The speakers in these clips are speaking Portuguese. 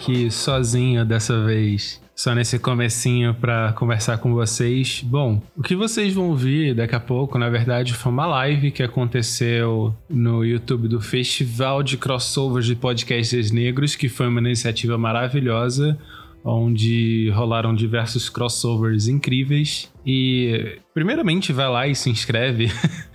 Aqui sozinho dessa vez. Só nesse comecinho para conversar com vocês. Bom, o que vocês vão ouvir daqui a pouco, na verdade, foi uma live que aconteceu no YouTube do Festival de Crossovers de Podcasts Negros, que foi uma iniciativa maravilhosa, onde rolaram diversos crossovers incríveis. E, primeiramente, vai lá e se inscreve.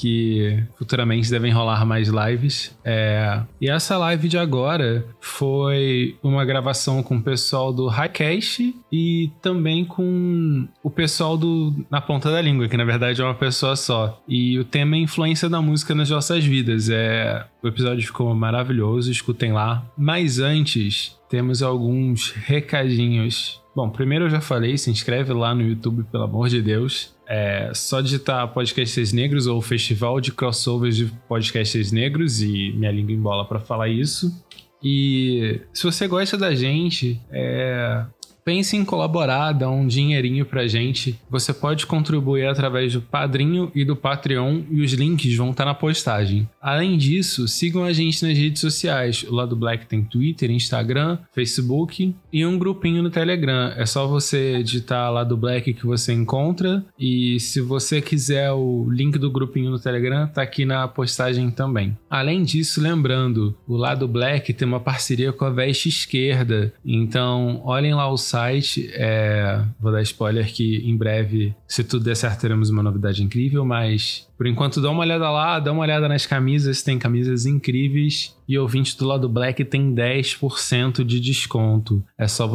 que futuramente devem rolar mais lives. É... E essa live de agora foi uma gravação com o pessoal do Highcast e também com o pessoal do Na Ponta da Língua, que na verdade é uma pessoa só. E o tema é influência da música nas nossas vidas. É... O episódio ficou maravilhoso, escutem lá. Mas antes, temos alguns recadinhos. Bom, primeiro eu já falei, se inscreve lá no YouTube, pelo amor de Deus. É só digitar Podcasts Negros ou Festival de Crossovers de Podcasts Negros e minha língua em bola para falar isso. E se você gosta da gente, é, pense em colaborar, dar um dinheirinho pra gente. Você pode contribuir através do Padrinho e do Patreon e os links vão estar tá na postagem. Além disso, sigam a gente nas redes sociais. O Lado Black tem Twitter, Instagram, Facebook e um grupinho no Telegram. É só você digitar Lado Black que você encontra e se você quiser o link do grupinho no Telegram, tá aqui na postagem também. Além disso, lembrando, o Lado Black tem uma parceria com a Veste Esquerda. Então, olhem lá o site site. É, vou dar spoiler que em breve, se tudo der certo, teremos uma novidade incrível, mas por enquanto dá uma olhada lá, dá uma olhada nas camisas, tem camisas incríveis. E ouvinte do lado Black tem 10% de desconto. É só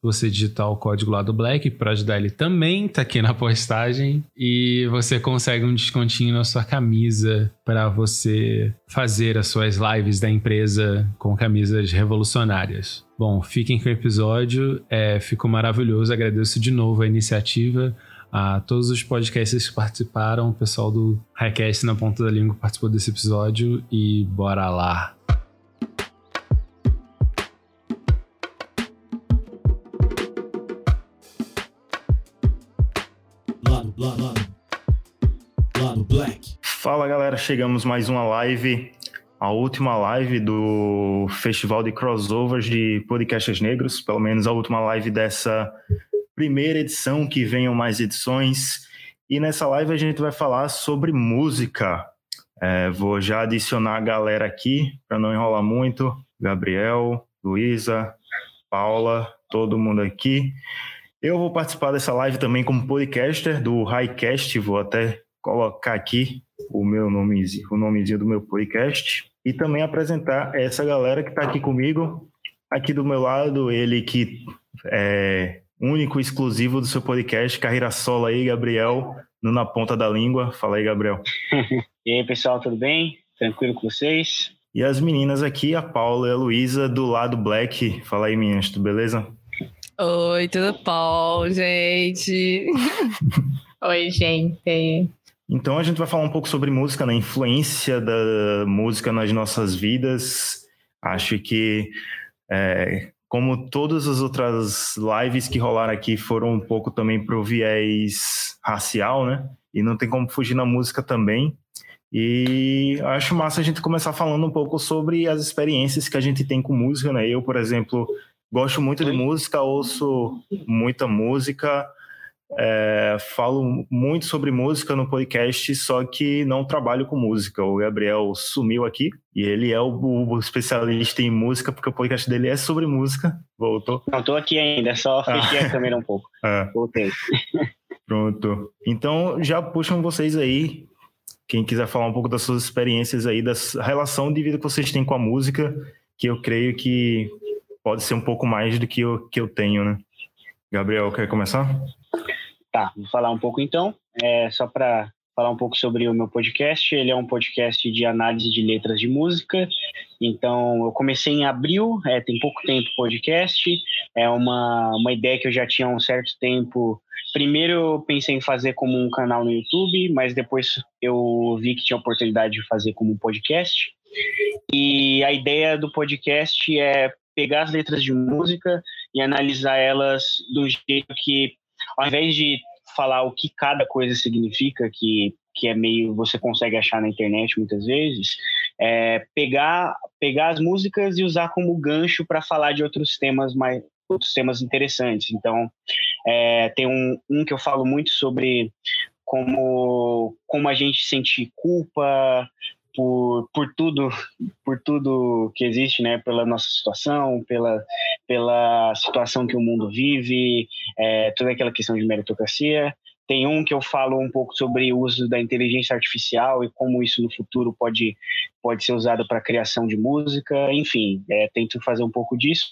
você digitar o código lado Black para ajudar ele também, tá aqui na postagem. E você consegue um descontinho na sua camisa para você fazer as suas lives da empresa com camisas revolucionárias. Bom, fiquem com o episódio, é, ficou maravilhoso. Agradeço de novo a iniciativa, a todos os podcasts que participaram, o pessoal do Highcast na Ponta da Língua participou desse episódio e bora lá! Lado, lado, lado black. Fala galera, chegamos mais uma live a última live do Festival de Crossovers de Podcasts Negros, pelo menos a última live dessa primeira edição, que venham mais edições. E nessa live a gente vai falar sobre música. É, vou já adicionar a galera aqui, para não enrolar muito. Gabriel, Luísa, Paula, todo mundo aqui. Eu vou participar dessa live também como podcaster do Highcast, vou até colocar aqui o meu nomezinho, o nomezinho do meu podcast e também apresentar essa galera que está aqui comigo. Aqui do meu lado, ele que é único exclusivo do seu podcast, Carreira Solo aí, Gabriel, no Na Ponta da Língua. Fala aí, Gabriel. e aí, pessoal, tudo bem? Tranquilo com vocês? E as meninas aqui, a Paula e a Luísa, do lado Black. Fala aí, meninas, tudo beleza? Oi, tudo bom, gente? Oi, gente. Então a gente vai falar um pouco sobre música, na né? influência da música nas nossas vidas. Acho que é, como todas as outras lives que rolaram aqui foram um pouco também pro viés racial, né? E não tem como fugir na música também. E acho massa a gente começar falando um pouco sobre as experiências que a gente tem com música, né? Eu, por exemplo, gosto muito de música, ouço muita música, é, falo muito sobre música no podcast, só que não trabalho com música. O Gabriel sumiu aqui e ele é o, o especialista em música, porque o podcast dele é sobre música. Voltou? Não, tô aqui ainda, só fechei ah. a câmera um pouco. É. Voltei. Pronto. Então, já puxam vocês aí. Quem quiser falar um pouco das suas experiências aí, da relação de vida que vocês têm com a música, que eu creio que pode ser um pouco mais do que eu, que eu tenho, né? Gabriel, quer começar? Tá, vou falar um pouco então, é, só para falar um pouco sobre o meu podcast. Ele é um podcast de análise de letras de música. Então, eu comecei em abril, é, tem pouco tempo podcast. É uma, uma ideia que eu já tinha há um certo tempo. Primeiro, eu pensei em fazer como um canal no YouTube, mas depois eu vi que tinha oportunidade de fazer como um podcast. E a ideia do podcast é pegar as letras de música e analisar elas do jeito que ao invés de falar o que cada coisa significa, que, que é meio você consegue achar na internet muitas vezes, é, pegar, pegar as músicas e usar como gancho para falar de outros temas mais outros temas interessantes. Então, é, tem um, um que eu falo muito sobre como, como a gente sente culpa por, por tudo por tudo que existe, né? Pela nossa situação, pela, pela situação que o mundo vive, é, toda aquela questão de meritocracia. Tem um que eu falo um pouco sobre o uso da inteligência artificial e como isso no futuro pode, pode ser usado para criação de música. Enfim, é, tento fazer um pouco disso.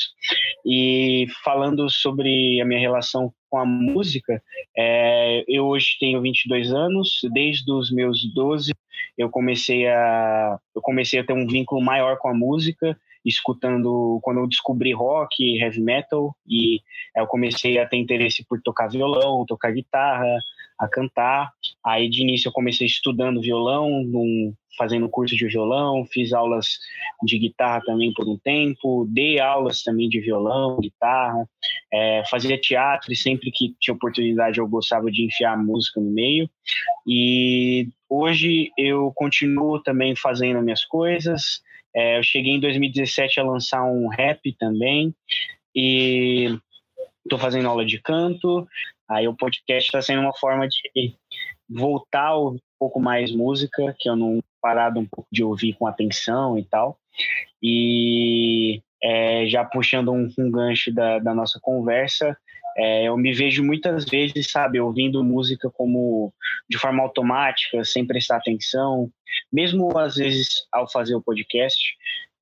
E falando sobre a minha relação com a música, é, eu hoje tenho 22 anos, desde os meus 12 eu comecei a eu comecei a ter um vínculo maior com a música escutando quando eu descobri rock, heavy metal e eu comecei a ter interesse por tocar violão, tocar guitarra, a cantar. Aí de início eu comecei estudando violão, num, fazendo curso de violão, fiz aulas de guitarra também por um tempo, dei aulas também de violão, guitarra, é, fazia teatro e sempre que tinha oportunidade eu gostava de enfiar música no meio. E hoje eu continuo também fazendo minhas coisas, é, eu cheguei em 2017 a lançar um rap também e estou fazendo aula de canto. Aí o podcast está sendo uma forma de voltar um pouco mais música, que eu não parado um pouco de ouvir com atenção e tal. E é, já puxando um, um gancho da, da nossa conversa, é, eu me vejo muitas vezes, sabe, ouvindo música como de forma automática, sem prestar atenção, mesmo às vezes ao fazer o podcast.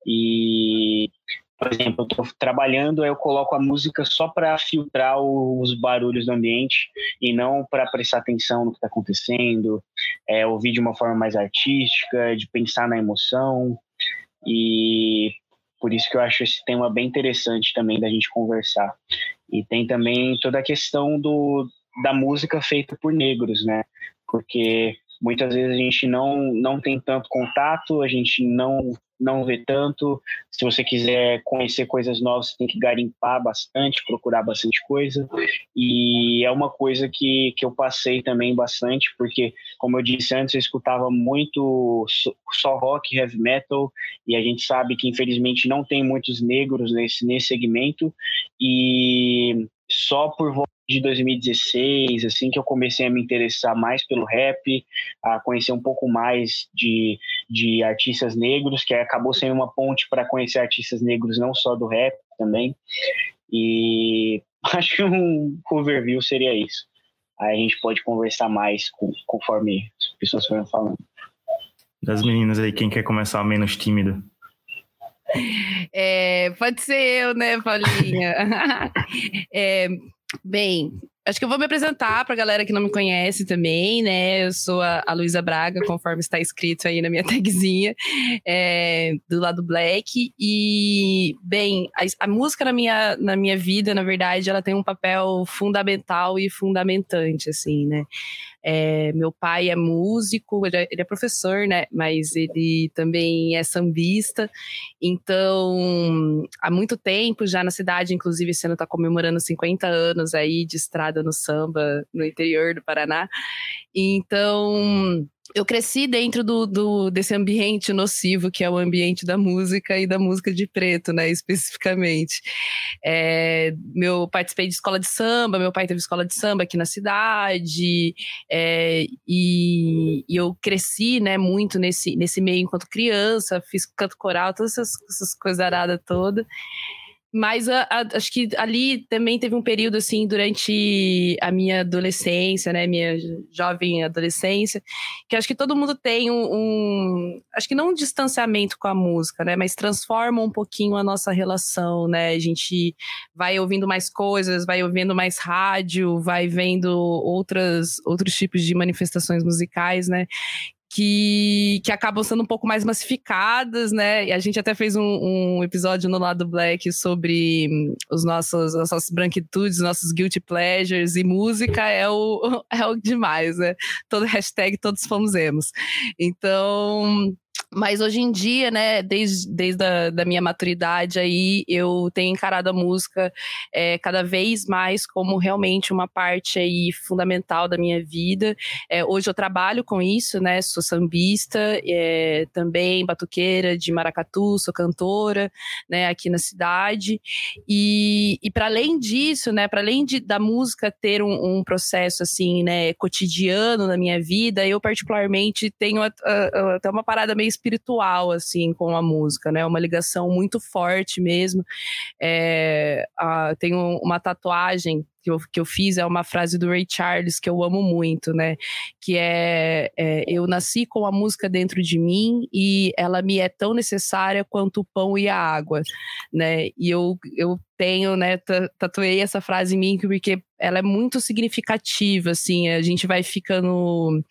E, por exemplo, eu estou trabalhando, eu coloco a música só para filtrar os barulhos do ambiente e não para prestar atenção no que está acontecendo, é, ouvir de uma forma mais artística, de pensar na emoção. E por isso que eu acho esse tema bem interessante também da gente conversar. E tem também toda a questão do, da música feita por negros, né? Porque muitas vezes a gente não, não tem tanto contato, a gente não não vê tanto. Se você quiser conhecer coisas novas, você tem que garimpar bastante, procurar bastante coisa. E é uma coisa que, que eu passei também bastante, porque, como eu disse antes, eu escutava muito só rock, heavy metal, e a gente sabe que, infelizmente, não tem muitos negros nesse, nesse segmento. E só por de 2016, assim que eu comecei a me interessar mais pelo rap, a conhecer um pouco mais de, de artistas negros, que acabou sendo uma ponte para conhecer artistas negros não só do rap também. E acho que um overview seria isso. Aí a gente pode conversar mais com, conforme as pessoas forem falando. Das meninas aí, quem quer começar menos tímida? É, pode ser eu, né, Paulinha? é, bem, acho que eu vou me apresentar para a galera que não me conhece também, né? Eu sou a, a Luísa Braga, conforme está escrito aí na minha tagzinha, é, do lado Black. E, bem, a, a, música na minha, na minha vida, na verdade, ela tem um papel fundamental e fundamentante, assim, né? É, meu pai é músico, ele é, ele é, professor, né? Mas ele também é sambista. Então, há muito tempo já na cidade, inclusive esse ano está comemorando 50 anos aí de estrada no samba no interior do Paraná. Então, eu cresci dentro do, do, desse ambiente nocivo que é o ambiente da música e da música de preto, né, especificamente. É, meu participei de escola de samba, meu pai teve escola de samba aqui na cidade é, e, e, eu cresci, né, muito nesse, nesse meio enquanto criança, fiz canto coral, todas essas, essas coisas aradas todas. Mas a, a, acho que ali também teve um período, assim, durante a minha adolescência, né? Minha jovem adolescência, que acho que todo mundo tem um, um, Acho que não um distanciamento com a música, né? Mas transforma um pouquinho a nossa relação, né? A gente vai ouvindo mais coisas, vai ouvindo mais rádio, vai vendo outras, outros tipos de manifestações musicais, né? Que, que acabam sendo um pouco mais massificadas, né? E a gente até fez um, um episódio no lado Black sobre hum, os nossos, as nossas branquitudes, nossos guilty pleasures, e música é o, é o demais, né? Todo hashtag todos fomos emos. Então, Mas hoje em dia, né, desde, desde a da minha maturidade aí, eu tenho encarado a música é, cada vez mais como realmente uma parte aí fundamental da minha vida. É, hoje eu trabalho com isso, né, sou sambista, é, também batuqueira de maracatu, sou cantora, né, aqui na cidade. E, e para além disso, né, para além de, da música ter um, um, processo assim, né, cotidiano na minha vida, eu particularmente tenho até uma parada meio espiritual, assim, com a música, né? Uma ligação muito forte mesmo. É, a, tenho uma tatuagem que eu, que eu fiz é uma frase do Ray Charles que eu amo muito, né? Que é, é, Eu nasci com a música dentro de mim e ela me é tão necessária quanto o pão e a água, né? E eu, eu tenho, né? Tatuei essa frase em mim porque ela é muito significativa, assim. A gente vai ficando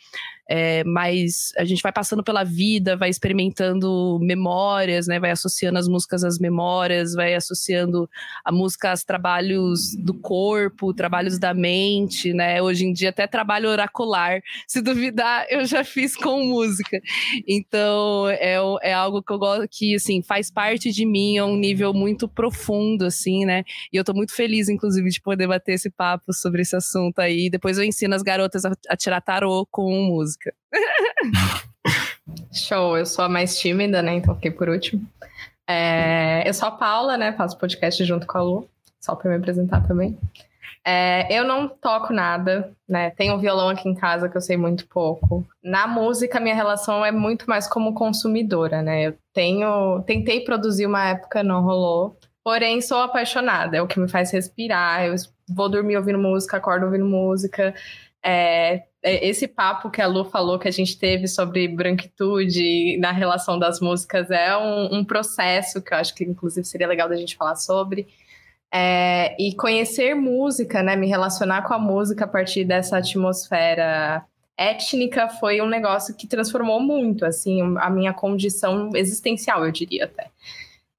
é, mas a gente vai passando pela vida, vai experimentando memórias, né? Vai associando as músicas às memórias, vai associando a música aos trabalhos do corpo, trabalhos da mente, né? Hoje em dia até trabalho oracular. Se duvidar, eu já fiz com música. Então é, é algo que eu gosto que assim faz parte de mim, é um nível muito profundo, assim, né? E eu tô muito feliz, inclusive, de poder bater esse papo sobre esse assunto aí. Depois eu ensino as garotas a, a tirar tarô com música música. Show, eu sou a mais tímida, né? Então fiquei por último. É, eu sou a Paula, né? Faço podcast junto com a Lu, só para me apresentar também. É, eu não toco nada, né? Tenho um violão aqui em casa que eu sei muito pouco. Na música, minha relação é muito mais como consumidora, né? Eu tenho, tentei produzir uma época, não rolou. Porém, sou apaixonada, é o que me faz respirar. Eu vou dormir ouvindo música, acordo ouvindo música. É, é, esse papo que a Lu falou que a gente teve sobre branquitude na relação das músicas é um, um processo que eu acho que inclusive seria legal da gente falar sobre. É, e conhecer música, né, me relacionar com a música a partir dessa atmosfera étnica foi um negócio que transformou muito, assim, a minha condição existencial, eu diria até.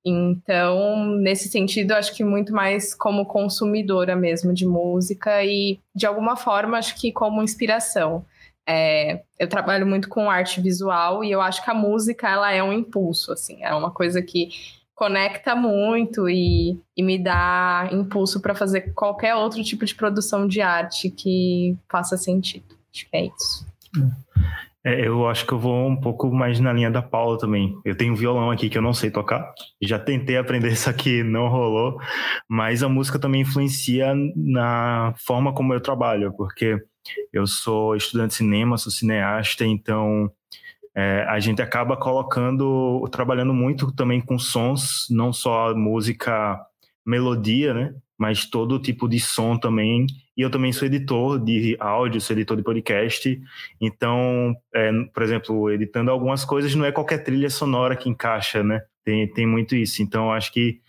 Então, nesse sentido, acho que muito mais como consumidora mesmo de música e, de alguma forma, acho que como inspiração. É, eu trabalho muito com arte visual e eu acho que a música ela é um impulso, assim, é uma coisa que conecta muito e, e me dá impulso para fazer qualquer outro tipo de produção de arte que faça sentido. Acho que é isso. É. Eu acho que eu vou um pouco mais na linha da Paula também. Eu tenho um violão aqui que eu não sei tocar. Já tentei aprender isso aqui, não rolou. Mas a música também influencia na forma como eu trabalho, porque eu sou estudante de cinema, sou cineasta, então é, a gente acaba colocando, trabalhando muito também com sons, não só música, melodia, né? Mas todo tipo de som também e eu também sou editor de áudio, sou editor de podcast. Então, é, por exemplo, editando algumas coisas, não é qualquer trilha sonora que encaixa, né? Tem, tem muito isso. Então, acho que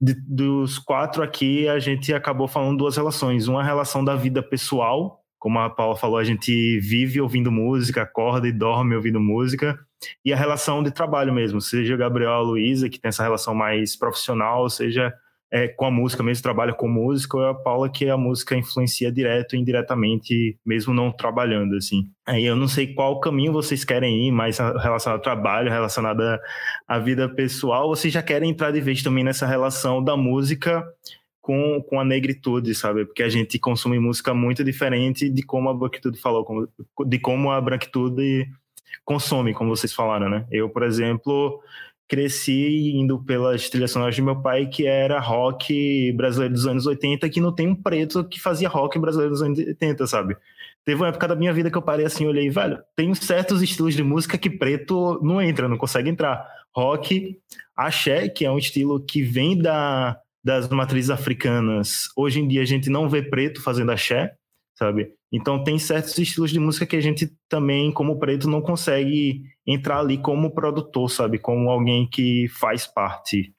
de, dos quatro aqui, a gente acabou falando duas relações. Uma relação da vida pessoal, como a Paula falou, a gente vive ouvindo música, acorda e dorme ouvindo música. E a relação de trabalho mesmo, seja o Gabriel a Luísa, que tem essa relação mais profissional, seja é, com a música, mesmo trabalha com música, ou é a Paula que a música influencia direto e indiretamente, mesmo não trabalhando, assim. Aí eu não sei qual caminho vocês querem ir, mais relacionado ao trabalho, relacionado à vida pessoal, vocês já querem entrar de vez também nessa relação da música com, com a negritude, sabe? Porque a gente consome música muito diferente de como a branquitude falou, de como a branquitude consome, como vocês falaram, né? Eu, por exemplo, cresci indo pelas trilhas sonoras de meu pai, que era rock brasileiro dos anos 80, que não tem um preto que fazia rock brasileiro dos anos 80, sabe? Teve uma época da minha vida que eu parei assim, olhei, velho, tem certos estilos de música que preto não entra, não consegue entrar. Rock, axé, que é um estilo que vem da, das matrizes africanas. Hoje em dia a gente não vê preto fazendo axé, sabe? Então tem certos estilos de música que a gente também, como preto, não consegue entrar ali como produtor, sabe? Como alguém que faz parte.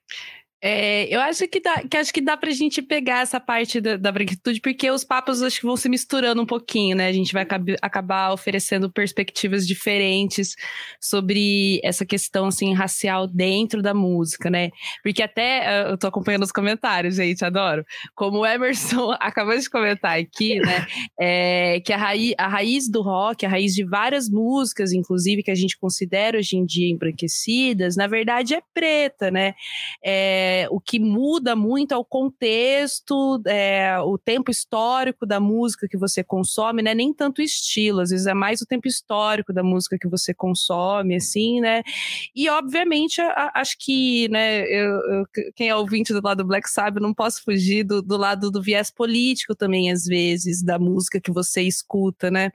É, eu acho que dá, que acho que dá pra gente pegar essa parte da, da branquitude, porque os papos acho que vão se misturando um pouquinho, né? A gente vai acabar oferecendo perspectivas diferentes sobre essa questão assim racial dentro da música, né? Porque até eh, eu tô acompanhando os comentários, gente, adoro. Como o Emerson acabou de comentar aqui, né? É, que a raiz, a raiz do rock, a raiz de várias músicas, inclusive que a gente considera hoje em dia embranquecidas, na verdade é preta, né? É, é, o que muda muito é o contexto, é, o tempo histórico da música que você consome, né? Nem tanto estilo, às vezes é mais o tempo histórico da música que você consome, assim, né? E, obviamente, a, acho que, né, eu, eu, quem é ouvinte do lado do Black sabe, não posso fugir do, do lado do viés político também, às vezes, da música que você escuta, né?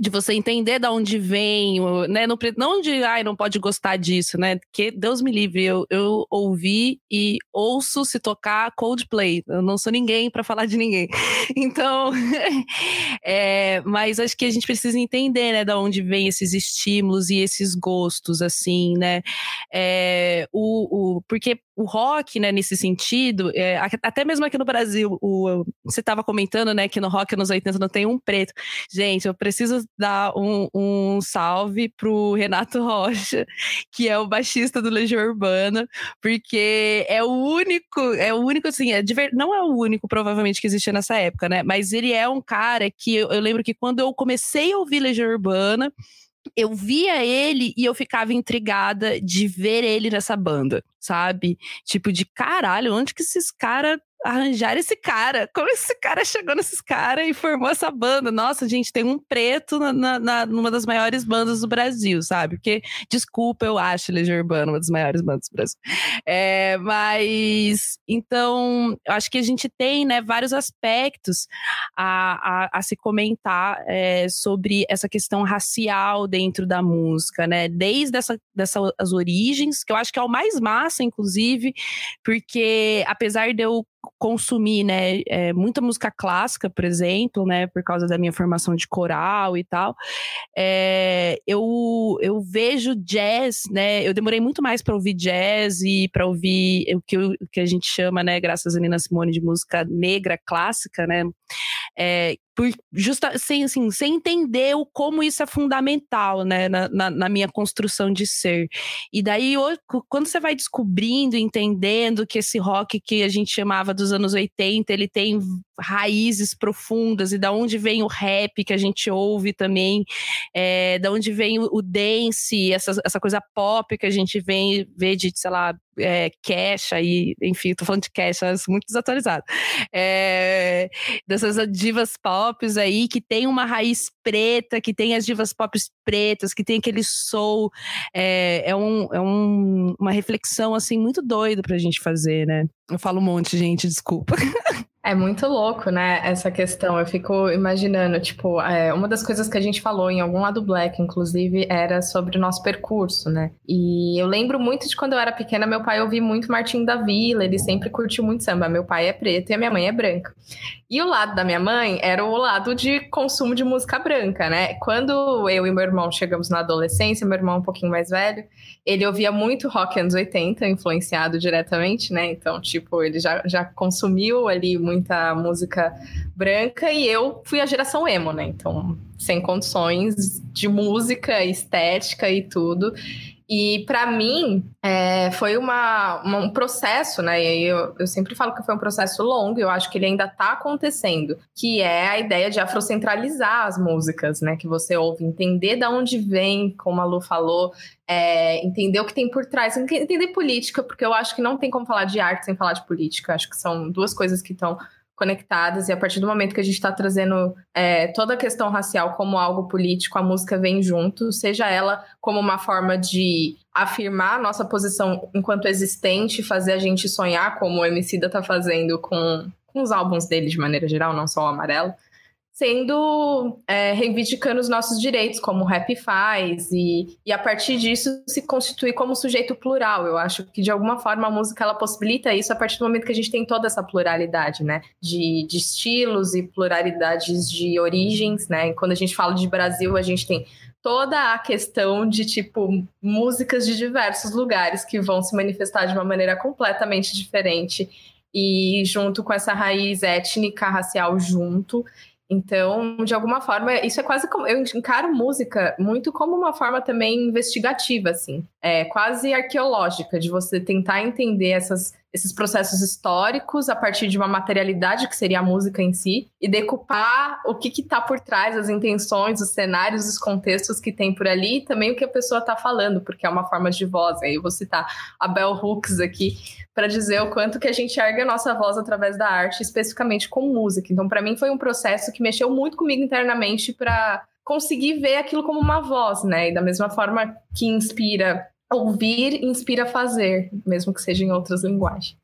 De você entender de onde vem, né? Não, não de, ai, não pode gostar disso, né? Que Deus me livre, eu, eu ouvi e ouço se tocar Coldplay. Eu não sou ninguém para falar de ninguém. Então, é, mas acho que a gente precisa entender, né, de onde vem esses estímulos e esses gostos, assim, né? É, o, o, porque o rock, né, nesse sentido, é, até mesmo aqui no Brasil, o, você estava comentando, né, que no rock nos 80 não tem um preto. Gente, eu preciso dar um, um salve pro Renato Rocha, que é o baixista do Legião Urbana, porque é o único, é o único, assim, é ver, não é o único, provavelmente, que existia nessa época, né, mas ele é um cara que eu, eu lembro que quando eu comecei a ouvir Legião Urbana, eu via ele e eu ficava intrigada de ver ele nessa banda, sabe? Tipo, de caralho, onde que esses caras arranjar esse cara. Como esse cara chegou nesses caras e formou essa banda? Nossa, gente, tem um preto na, na, numa das maiores bandas do Brasil, sabe? Porque, desculpa, eu acho Legião Urbana uma das maiores bandas do Brasil. É, mas, então, eu acho que a gente tem, né, vários aspectos a, a, a se comentar é, sobre essa questão racial dentro da música, né? Desde essa, dessas as origens, que eu acho que é o mais massa, inclusive, porque apesar de eu consumir, né, é, muita música clássica, por exemplo, né, por causa da minha formação de coral e tal, é, eu, eu vejo jazz, né, eu demorei muito mais para ouvir jazz e para ouvir o que, o que a gente chama, né, graças a Nina Simone, de música negra clássica, né, é, por justa, sem, assim, sem entender o, como isso é fundamental né, na, na, na, minha construção de ser. E daí, quando você vai descobrindo, entendendo que esse rock que a gente chamava dos anos 80, ele tem raízes profundas, e da onde vem o rap que a gente ouve também, é, da onde vem o, o dance, essa, essa coisa pop que a gente vem, vê de, sei lá, é, Cash aí, enfim, tô falando de Cash, muito desatualizado. É, dessas divas pop aí que tem uma raiz preta, que tem as divas pop pretas, que tem aquele soul. É, é, um, é um, uma reflexão, assim, muito doida pra gente fazer, né? Eu falo um monte, gente, desculpa. É muito louco, né, essa questão. Eu fico imaginando, tipo, é, uma das coisas que a gente falou em algum lado Black, inclusive, era sobre o nosso percurso, né? E eu lembro muito de quando eu era pequena, meu pai ouvia muito Martim da Vila, ele sempre curtiu muito samba. Meu pai é preto e a minha mãe é branca. E o lado da minha mãe era o lado de consumo de música branca, né? Quando eu e meu irmão chegamos na adolescência, meu irmão é um pouquinho mais velho, ele ouvia muito rock anos 80, influenciado diretamente, né? Então, tipo, ele já, já consumiu ali muito muita música branca e eu fui a geração emo, né? Então, sem condições de música, estética e tudo. E para mim é, foi uma, uma, um processo, né? E eu, eu sempre falo que foi um processo longo, eu acho que ele ainda está acontecendo, que é a ideia de afrocentralizar as músicas, né? Que você ouve, entender de onde vem, como a Lu falou, é, entender o que tem por trás, entender política, porque eu acho que não tem como falar de arte sem falar de política. Acho que são duas coisas que estão conectadas, e a partir do momento que a gente está trazendo é, toda a questão racial como algo político, a música vem junto, seja ela como uma forma de afirmar nossa posição enquanto existente, fazer a gente sonhar, como o Emicida está fazendo com, com os álbuns dele de maneira geral, não só o Amarelo, sendo é, reivindicando os nossos direitos, como o rap faz, e, e a partir disso se constituir como sujeito plural. Eu acho que de alguma forma a música ela possibilita isso a partir do momento que a gente tem toda essa pluralidade, né? De, de estilos e pluralidades de origens, né? E quando a gente fala de Brasil, a gente tem toda a questão de tipo músicas de diversos lugares que vão se manifestar de uma maneira completamente diferente e junto com essa raiz étnica, racial junto. Então, de alguma forma, isso é quase como. Eu encaro música muito como uma forma também investigativa, assim. É quase arqueológica, de você tentar entender essas esses processos históricos a partir de uma materialidade que seria a música em si e decupar o que está por trás, as intenções, os cenários, os contextos que tem por ali e também o que a pessoa está falando, porque é uma forma de voz. Aí eu vou citar a Bell Hooks aqui para dizer o quanto que a gente ergue a nossa voz através da arte, especificamente com música. Então, para mim foi um processo que mexeu muito comigo internamente para conseguir ver aquilo como uma voz, né? E da mesma forma que inspira ouvir inspira a fazer, mesmo que seja em outras linguagens.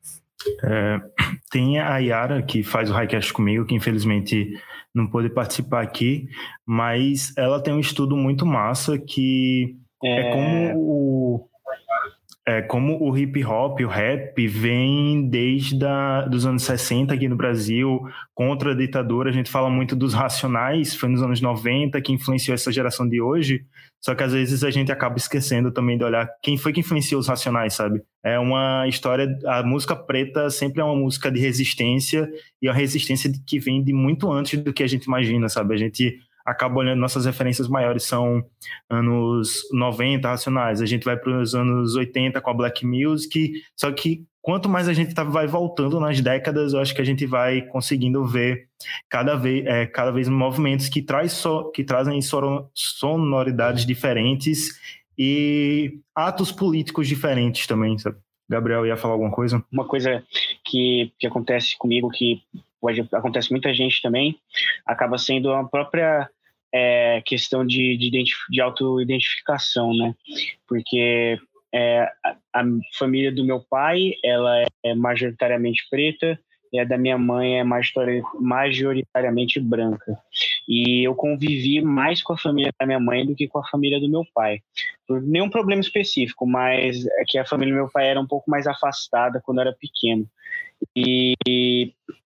É, tem a Yara, que faz o Highcast comigo, que infelizmente não pôde participar aqui, mas ela tem um estudo muito massa que é, é como o, é, como o hip hop, o rap, vem desde a, dos anos 60 aqui no Brasil, contra a ditadura. A gente fala muito dos racionais, foi nos anos 90 que influenciou essa geração de hoje. Só que às vezes a gente acaba esquecendo também de olhar quem foi que influenciou os racionais, sabe? É uma história. A música preta sempre é uma música de resistência e é uma resistência que vem de muito antes do que a gente imagina, sabe? A gente acaba olhando nossas referências maiores são anos 90 racionais, a gente vai para os anos 80 com a black music, só que quanto mais a gente tá, vai voltando nas décadas, eu acho que a gente vai conseguindo ver cada vez, é, cada vez movimentos que, traz so, que trazem sonoridades diferentes e atos políticos diferentes também, sabe? Gabriel ia falar alguma coisa? Uma coisa que, que acontece comigo, que acontece muita gente também, acaba sendo a própria é, questão de, de, de auto-identificação, né? Porque é, a, a, família do meu pai, ela é majoritariamente preta, e a da minha mãe é majoritariamente branca. E eu convivi mais com a família da minha mãe do que com a família do meu pai. Por nenhum problema específico, mas é que a família do meu pai era um pouco mais afastada quando era pequeno. E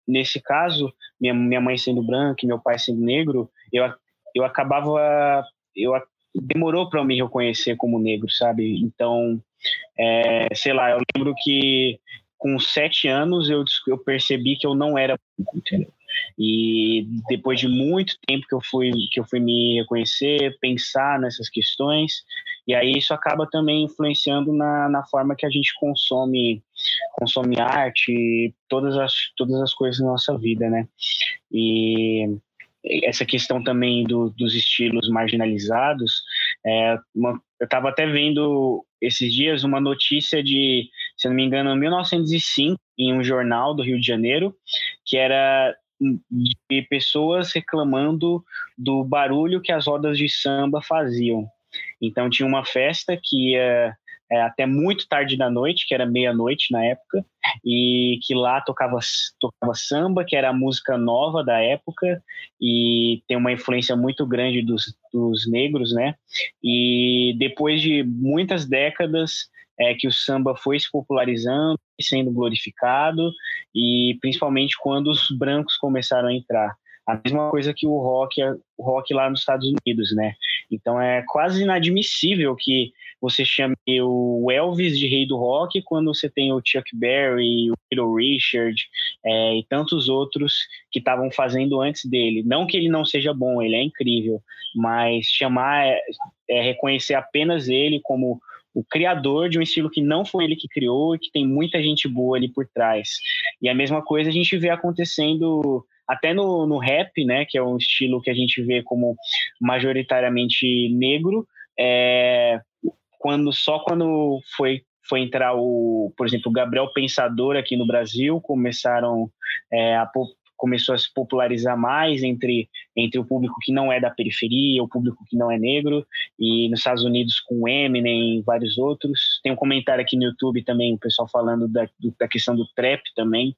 nesse caso, minha, minha mãe sendo branca e meu pai sendo negro, eu, eu acabava. Eu, demorou para eu me reconhecer como negro, sabe? Então, é, sei lá, eu lembro que com sete anos eu, eu percebi que eu não era entendeu? E depois de muito tempo que eu fui que eu fui me reconhecer, pensar nessas questões, e aí isso acaba também influenciando na, na forma que a gente consome consome arte, todas as todas as coisas da nossa vida, né? E essa questão também do, dos estilos marginalizados, é, uma, eu estava até vendo esses dias uma notícia de, se não me engano, 1905, em um jornal do Rio de Janeiro, que era de pessoas reclamando do barulho que as rodas de samba faziam. Então tinha uma festa que ia é, até muito tarde da noite, que era meia-noite na época, e que lá tocava, tocava samba, que era a música nova da época, e tem uma influência muito grande dos, dos negros, né? E depois de muitas décadas é, que o samba foi se popularizando, sendo glorificado, e principalmente quando os brancos começaram a entrar. A mesma coisa que o rock, o rock lá nos Estados Unidos, né? Então é quase inadmissível que você chame o Elvis de rei do rock quando você tem o Chuck Berry, o Little Richard é, e tantos outros que estavam fazendo antes dele. Não que ele não seja bom, ele é incrível, mas chamar é, é reconhecer apenas ele como o criador de um estilo que não foi ele que criou e que tem muita gente boa ali por trás. E a mesma coisa a gente vê acontecendo até no, no rap, né, que é um estilo que a gente vê como majoritariamente negro, é, quando só quando foi foi entrar o, por exemplo, o Gabriel Pensador aqui no Brasil, começaram é, a começou a se popularizar mais entre, entre o público que não é da periferia, o público que não é negro, e nos Estados Unidos com Eminem e vários outros. Tem um comentário aqui no YouTube também, o pessoal falando da, da questão do trap também,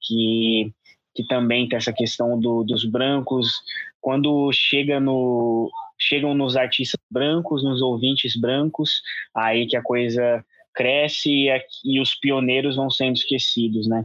que que também tem essa questão do, dos brancos quando chega no chegam nos artistas brancos, nos ouvintes brancos, aí que a coisa cresce e, e os pioneiros vão sendo esquecidos, né?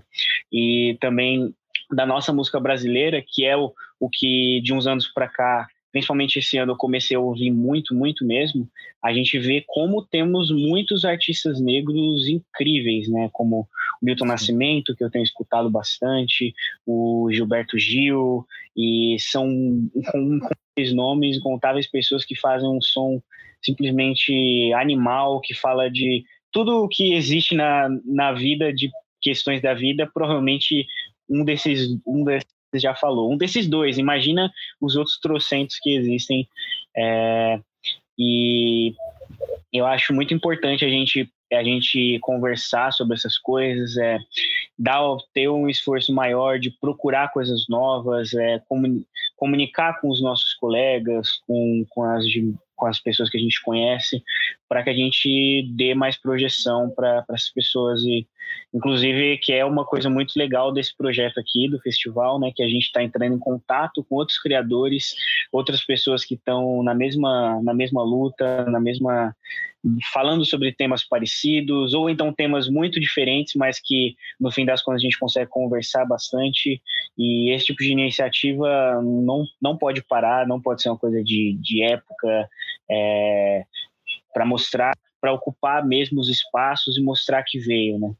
E também da nossa música brasileira, que é o, o que de uns anos para cá principalmente esse ano eu comecei a ouvir muito, muito mesmo, a gente vê como temos muitos artistas negros incríveis, né? Como o Milton Nascimento, que eu tenho escutado bastante, o Gilberto Gil, e são incontáveis nomes, incontáveis pessoas que fazem um som simplesmente animal, que fala de tudo o que existe na, na vida, de questões da vida, provavelmente um desses, um desses já falou. Um desses dois, imagina os outros trocentos que existem. É, e eu acho muito importante a gente a gente conversar sobre essas coisas, é dar ter um esforço maior de procurar coisas novas, é comunicar com os nossos colegas, com, com as com as pessoas que a gente conhece, para que a gente dê mais projeção para essas pessoas e inclusive que é uma coisa muito legal desse projeto aqui do festival, né, que a gente está entrando em contato com outros criadores, outras pessoas que estão na mesma na mesma luta, na mesma falando sobre temas parecidos ou então temas muito diferentes, mas que no fim das contas a gente consegue conversar bastante. E esse tipo de iniciativa não, não pode parar, não pode ser uma coisa de, de época é, para mostrar para ocupar mesmo os espaços e mostrar que veio, né?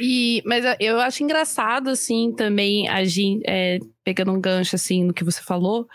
E, mas eu acho engraçado, assim, também, a é, pegando um gancho, assim, no que você falou,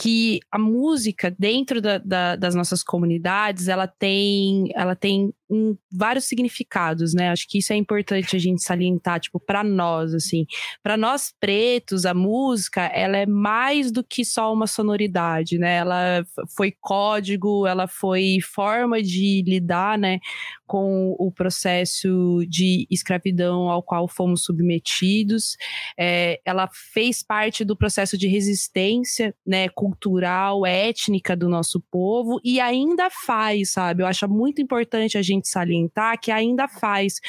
que a música dentro da, da, das nossas comunidades ela tem ela tem um, vários significados, né? Acho que isso é importante a gente salientar, tipo, para nós, assim, para nós pretos, a música, ela é mais do que só uma sonoridade, né? Ela foi código, ela foi forma de lidar, né, com o processo de escravidão ao qual fomos submetidos. É, ela fez parte do processo de resistência, né, cultural, étnica do nosso povo e ainda faz, sabe? Eu acho muito importante a gente gente salientar que ainda faz.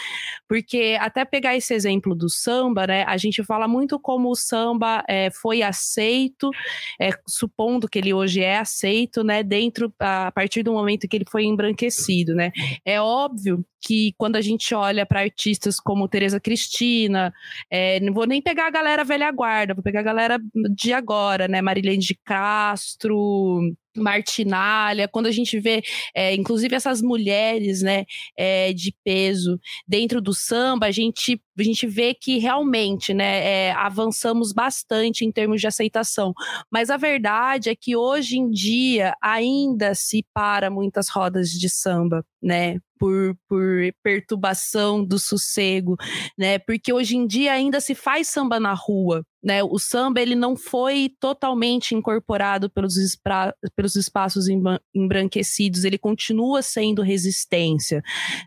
Porque até pegar esse exemplo do samba, né? A gente fala muito como o samba é, foi aceito, é, supondo que ele hoje é aceito, né? Dentro, a partir do momento que ele foi embranquecido, né? É óbvio que quando a gente olha para artistas como Tereza Cristina, é, não vou nem pegar a galera velha guarda, vou pegar a galera de agora, né? Marilene de Castro, Martinalha, quando a gente vê, é, inclusive essas mulheres, né, é, de peso dentro do samba, a gente, a gente vê que realmente, né, é, avançamos bastante em termos de aceitação. Mas a verdade é que hoje em dia ainda se para muitas rodas de samba, né, por, por perturbação do sossego, né? Porque hoje em dia ainda se faz samba na rua, né? O samba ele não foi totalmente incorporado pelos, pelos espaços embranquecidos, ele continua sendo resistência,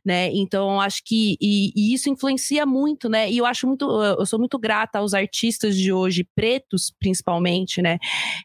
né? Então acho que e, e, isso influencia muito, né? E eu acho muito, eu sou muito grata aos artistas de hoje, pretos principalmente, né?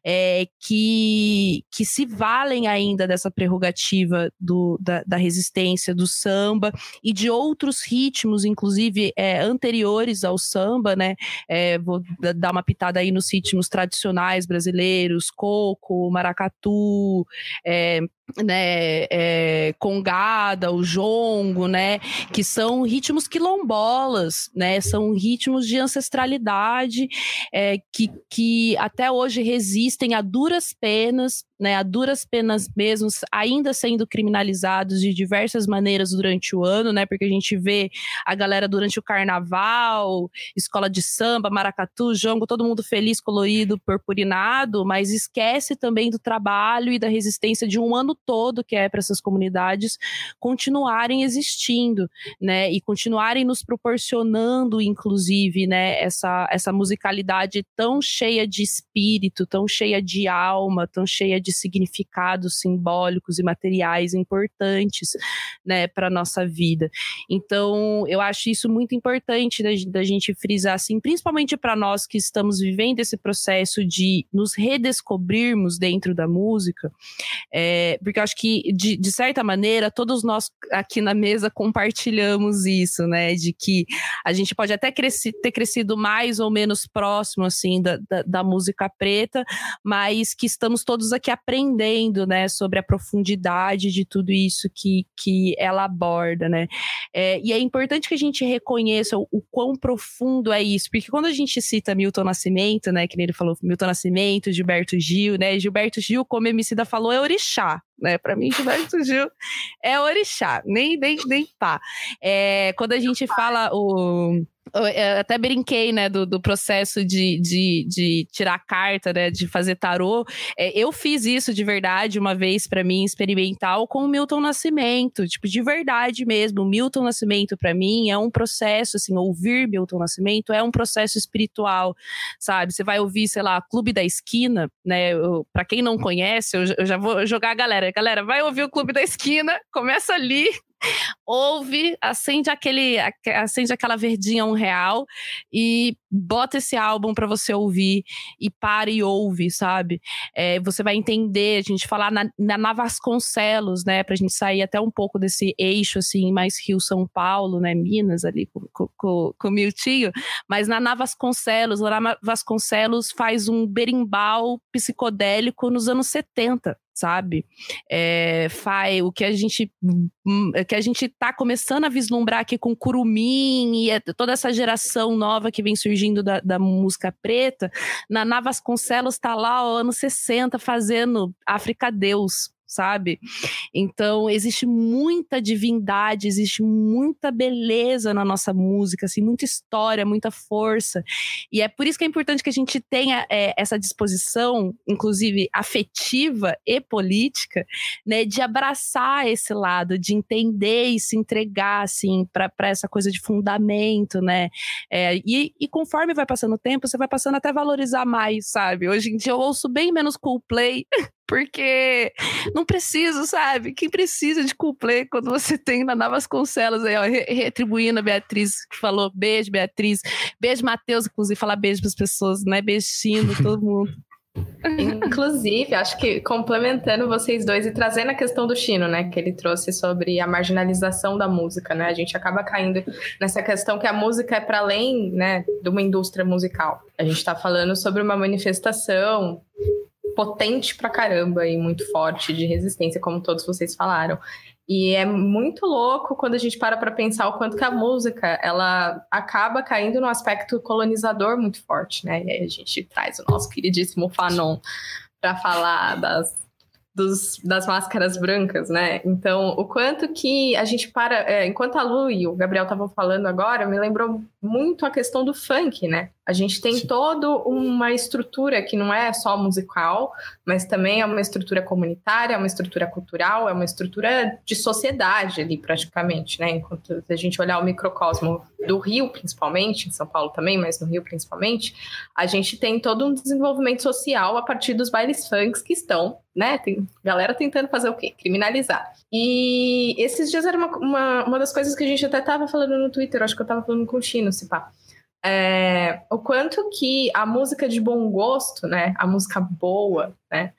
É, que que se valem ainda dessa prerrogativa do, da, da resistência do samba e de outros ritmos, inclusive é, anteriores ao samba, né? É, vou dar uma pitada aí nos ritmos tradicionais brasileiros, coco, maracatu, é, né, é, congada, o jongo, né, que são ritmos quilombolas, né, são ritmos de ancestralidade é, que, que até hoje resistem a duras penas, né, a duras penas mesmo, ainda sendo criminalizados de diversas maneiras durante o ano, né, porque a gente vê a galera durante o carnaval, escola de samba, maracatu, jongo, todo mundo feliz, colorido, purpurinado, mas esquece também do trabalho e da resistência de um ano todo que é para essas comunidades continuarem existindo, né, e continuarem nos proporcionando, inclusive, né, essa, essa musicalidade tão cheia de espírito, tão cheia de alma, tão cheia de significados simbólicos e materiais importantes, né, para nossa vida. Então, eu acho isso muito importante da, da gente frisar, assim, principalmente para nós que estamos vivendo esse processo de nos redescobrirmos dentro da música, é, porque eu acho que, de, de certa maneira, todos nós aqui na mesa compartilhamos isso, né? De que a gente pode até cresci, ter crescido mais ou menos próximo, assim, da, da, da, música preta, mas que estamos todos aqui aprendendo, né? Sobre a profundidade de tudo isso que, que ela aborda, né? É, e é importante que a gente reconheça o, o quão profundo é isso, porque quando a gente cita Milton Nascimento, né? Que ele falou Milton Nascimento, Gilberto Gil, né? Gilberto Gil, como Emicida falou, é orixá, né? Para mim, Gilberto Gil é orixá, nem, nem, nem pá. É, quando a gente fala o eu até brinquei, né, do, do processo de, de, de tirar carta, né, de fazer tarô. É, eu fiz isso de verdade uma vez para mim, experimental, com o Milton Nascimento, tipo, de verdade mesmo. O Milton Nascimento, para mim, é um processo, assim, ouvir Milton Nascimento é um processo espiritual, sabe? Você vai ouvir, sei lá, Clube da Esquina, né? Para quem não conhece, eu, eu já vou jogar a galera. Galera, vai ouvir o Clube da Esquina, começa ali, ouve, acende aquele, acende aquela verdinha um real e bota esse álbum para você ouvir e para e ouve, sabe? É, você vai entender, a gente falar na, na Vasconcelos, né? Pra gente sair até um pouco desse eixo, assim, mais Rio-São Paulo, né? Minas ali com, com, com, com o Miltinho. Mas na Vasconcelos, lá na Vasconcelos faz um berimbau psicodélico nos anos 70 sabe? É, faz o que a gente hum, que a gente tá começando a vislumbrar aqui com Curumim e é toda essa geração nova que vem surgindo da, da música preta, na Navasconcelos tá lá, ó, anos 60, fazendo África Deus, sabe? Então, existe muita divindade, existe muita beleza na nossa música, assim, muita história, muita força. E é por isso que é importante que a gente tenha é, essa disposição, inclusive afetiva e política, né, de abraçar esse lado, de entender e se entregar, assim, para essa coisa de fundamento, né? É, e, e conforme vai passando o tempo, você vai passando até valorizar mais, sabe? Hoje em dia eu ouço bem menos Coldplay porque não preciso, sabe? Quem precisa de cuplê quando você tem na Navas Concelas aí, ó, retribuindo a Beatriz, que falou beijo, Beatriz. Beijo, Matheus, inclusive, falar beijo para as pessoas, né? Beijinho, todo mundo. Inclusive, acho que complementando vocês dois e trazendo a questão do Chino, né, que ele trouxe sobre a marginalização da música, né? A gente acaba caindo nessa questão que a música é para além, né, de uma indústria musical. A gente está falando sobre uma manifestação potente pra caramba e muito forte de resistência, como todos vocês falaram. E é muito louco quando a gente para para pensar o quanto que a música ela acaba caindo no aspecto colonizador muito forte, né? E aí a gente traz o nosso queridíssimo Fanon para falar das dos, das máscaras brancas, né? Então, o quanto que a gente para. É, enquanto a Lu e o Gabriel estavam falando agora, me lembrou muito a questão do funk, né? A gente tem toda uma estrutura que não é só musical, mas também é uma estrutura comunitária, é uma estrutura cultural, é uma estrutura de sociedade ali, praticamente, né? Enquanto a gente olhar o microcosmo do Rio, principalmente, em São Paulo também, mas no Rio principalmente, a gente tem todo um desenvolvimento social a partir dos bailes funks que estão, né? Tem galera tentando fazer o quê? Criminalizar. E esses dias era uma, uma, uma das coisas que a gente até tava falando no Twitter, acho que eu tava falando com o Chino, se pá é, o quanto que a música de bom gosto, né, a música boa, né,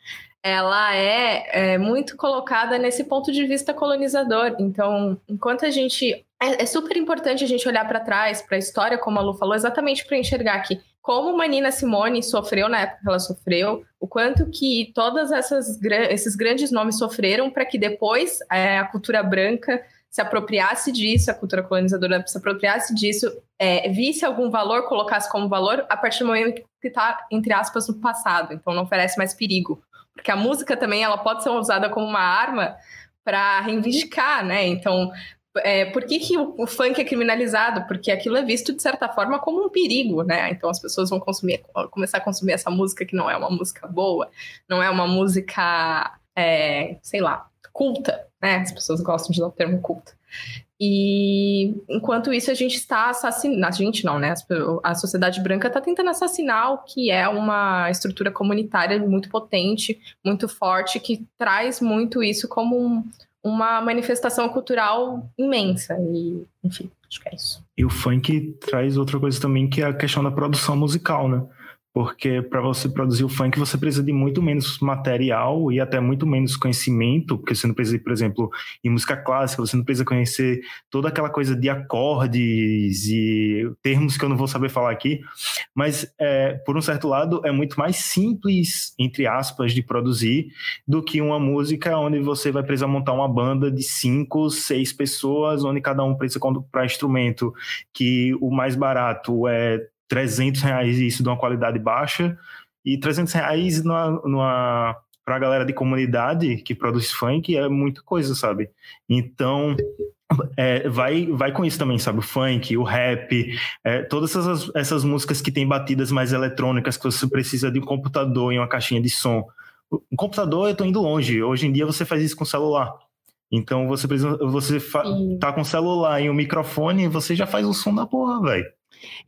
ela é, é, muito colocada nesse ponto de vista colonizador. Então, enquanto a gente. É, é super importante a gente olhar para trás, para a história, como a Lu falou, exatamente para enxergar que como Manina Simone sofreu na época que ela sofreu, o quanto que todos esses grandes nomes sofreram para que depois é, a cultura branca se apropriasse disso, a cultura colonizadora se apropriasse disso, é, visse algum valor, colocasse como valor, a partir do momento que está, entre aspas, no passado. Então não oferece mais perigo. Porque a música também ela pode ser usada como uma arma para reivindicar, né? Então, é, por que, que o, o, funk é criminalizado? Porque aquilo é visto, de certa forma, como um perigo, né? Então as pessoas vão consumir, começar a consumir essa música que não é uma música boa, não é uma música, é, sei lá, culta, né? As pessoas gostam de usar o termo culta. E enquanto isso, a gente está assassinando. A gente não, né? A sociedade branca está tentando assassinar o que é uma estrutura comunitária muito potente, muito forte, que traz muito isso como um, uma manifestação cultural imensa. E, enfim, acho que é isso. E o funk traz outra coisa também, que é a questão da produção musical, né? Porque para você produzir o funk você precisa de muito menos material e até muito menos conhecimento, porque você não precisa, por exemplo, em música clássica, você não precisa conhecer toda aquela coisa de acordes e termos que eu não vou saber falar aqui, mas é, por um certo lado é muito mais simples, entre aspas, de produzir do que uma música onde você vai precisar montar uma banda de cinco, seis pessoas, onde cada um precisa comprar instrumento, que o mais barato é 300 reais isso de uma qualidade baixa, e 300 reais numa, numa para a galera de comunidade que produz funk é muita coisa, sabe? Então, é, vai, vai com isso também, sabe? O funk, o rap, é, todas essas, essas músicas que têm batidas mais eletrônicas, que você precisa de um computador e uma caixinha de som. Um computador, eu tô indo longe. Hoje em dia você faz isso com celular. Então você precisa, você tá com celular e um microfone, você já faz o som da porra, velho.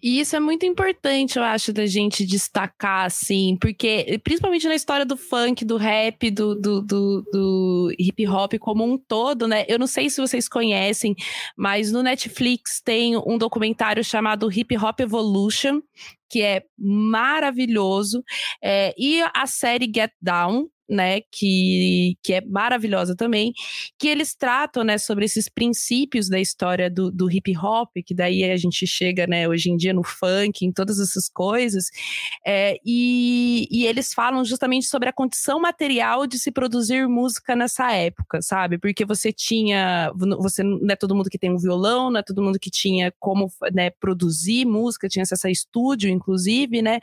E isso é muito importante, eu acho, da gente destacar, assim, porque principalmente na história do funk, do rap, do, do, do, do hip hop como um todo, né? Eu não sei se vocês conhecem, mas no Netflix tem um documentário chamado Hip Hop Evolution, que é maravilhoso, é, e a série Get Down, né, que, que é maravilhosa também, que eles tratam, né, sobre esses princípios da história do, do hip hop, que daí a gente chega, né, hoje em dia no funk, em todas essas coisas, é, e, e eles falam justamente sobre a condição material de se produzir música nessa época, sabe? Porque você tinha, você não é todo mundo que tem um violão, não é todo mundo que tinha como, né, produzir música, tinha acesso a estúdio, inclusive, né,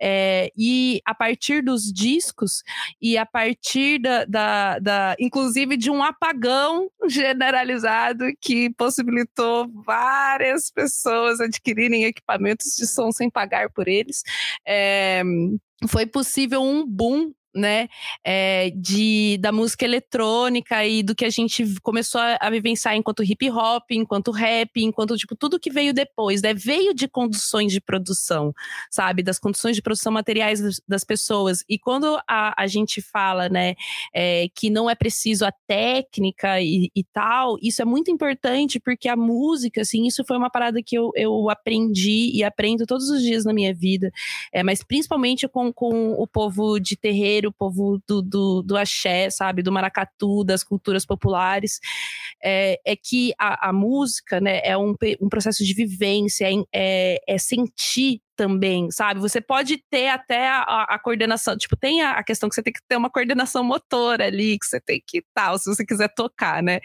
é, e a partir dos discos e a partir da, da, da, inclusive de um apagão generalizado que possibilitou várias pessoas adquirirem equipamentos de som sem pagar por eles. É, foi possível um boom né, é, de, da música eletrônica e do que a gente começou a, a vivenciar enquanto hip hop, enquanto rap, enquanto, tipo, tudo que veio depois, né, veio de condições de produção, sabe, das condições de produção materiais das, das pessoas. E quando a, a gente fala, né, é, que não é preciso a técnica e, e, tal, isso é muito importante porque a música, assim, isso foi uma parada que eu, eu aprendi e aprendo todos os dias na minha vida, é, mas principalmente com, com o povo de terreiro o povo do, do, do axé, sabe? Do maracatu, das culturas populares. É, é que a, a, música né, é um, um processo de vivência, é, é, é sentir também, sabe? Você pode ter até a, a coordenação, tipo, tem a, a, questão que você tem que ter uma coordenação motora ali, que você tem que tal, se você quiser tocar, né?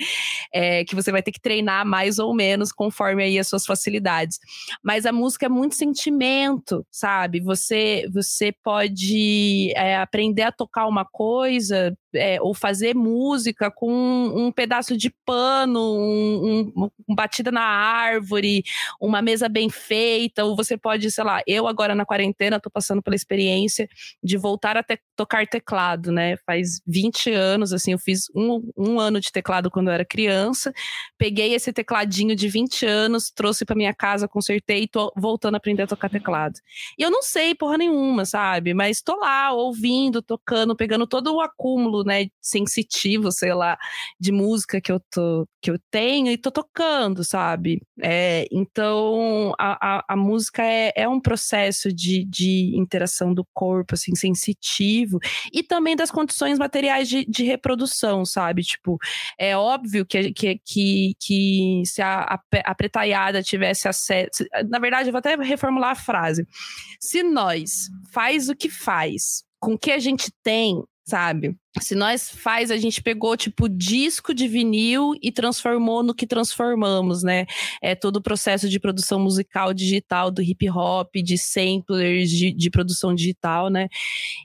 É, que você vai ter que treinar mais ou menos conforme aí as suas facilidades. Mas a música é muito sentimento, sabe? Você, você pode é, aprender a tocar uma coisa é, ou fazer música com um, pedaço de pano, um, um, um, batida na árvore, uma mesa bem feita, ou você pode, sei lá, eu agora na quarentena tô passando pela experiência de voltar a te tocar teclado, né? Faz 20 anos, assim, eu fiz um, um ano de teclado quando eu era criança, peguei esse tecladinho de 20 anos, trouxe para minha casa, consertei e tô voltando a aprender a tocar teclado. E eu não sei porra nenhuma, sabe? Mas tô lá ouvindo, tocando, pegando todo o acúmulo né, sensitivo, sei lá, de música que eu tô que eu tenho e tô tocando, sabe? É, então a, a, a música é, é, um processo de, de interação do corpo, assim, sensitivo, e também das condições materiais de, de reprodução, sabe? Tipo, é óbvio que, que, que, que se a, a, pretaiada tivesse acesso. Na verdade, eu vou até reformular a frase. Se nós faz o que faz, com o que a gente tem, sabe? Se nós faz, a gente pegou tipo disco de vinil e transformou no que transformamos, né? É todo o processo de produção musical digital do hip hop, de samplers, de, de produção digital, né?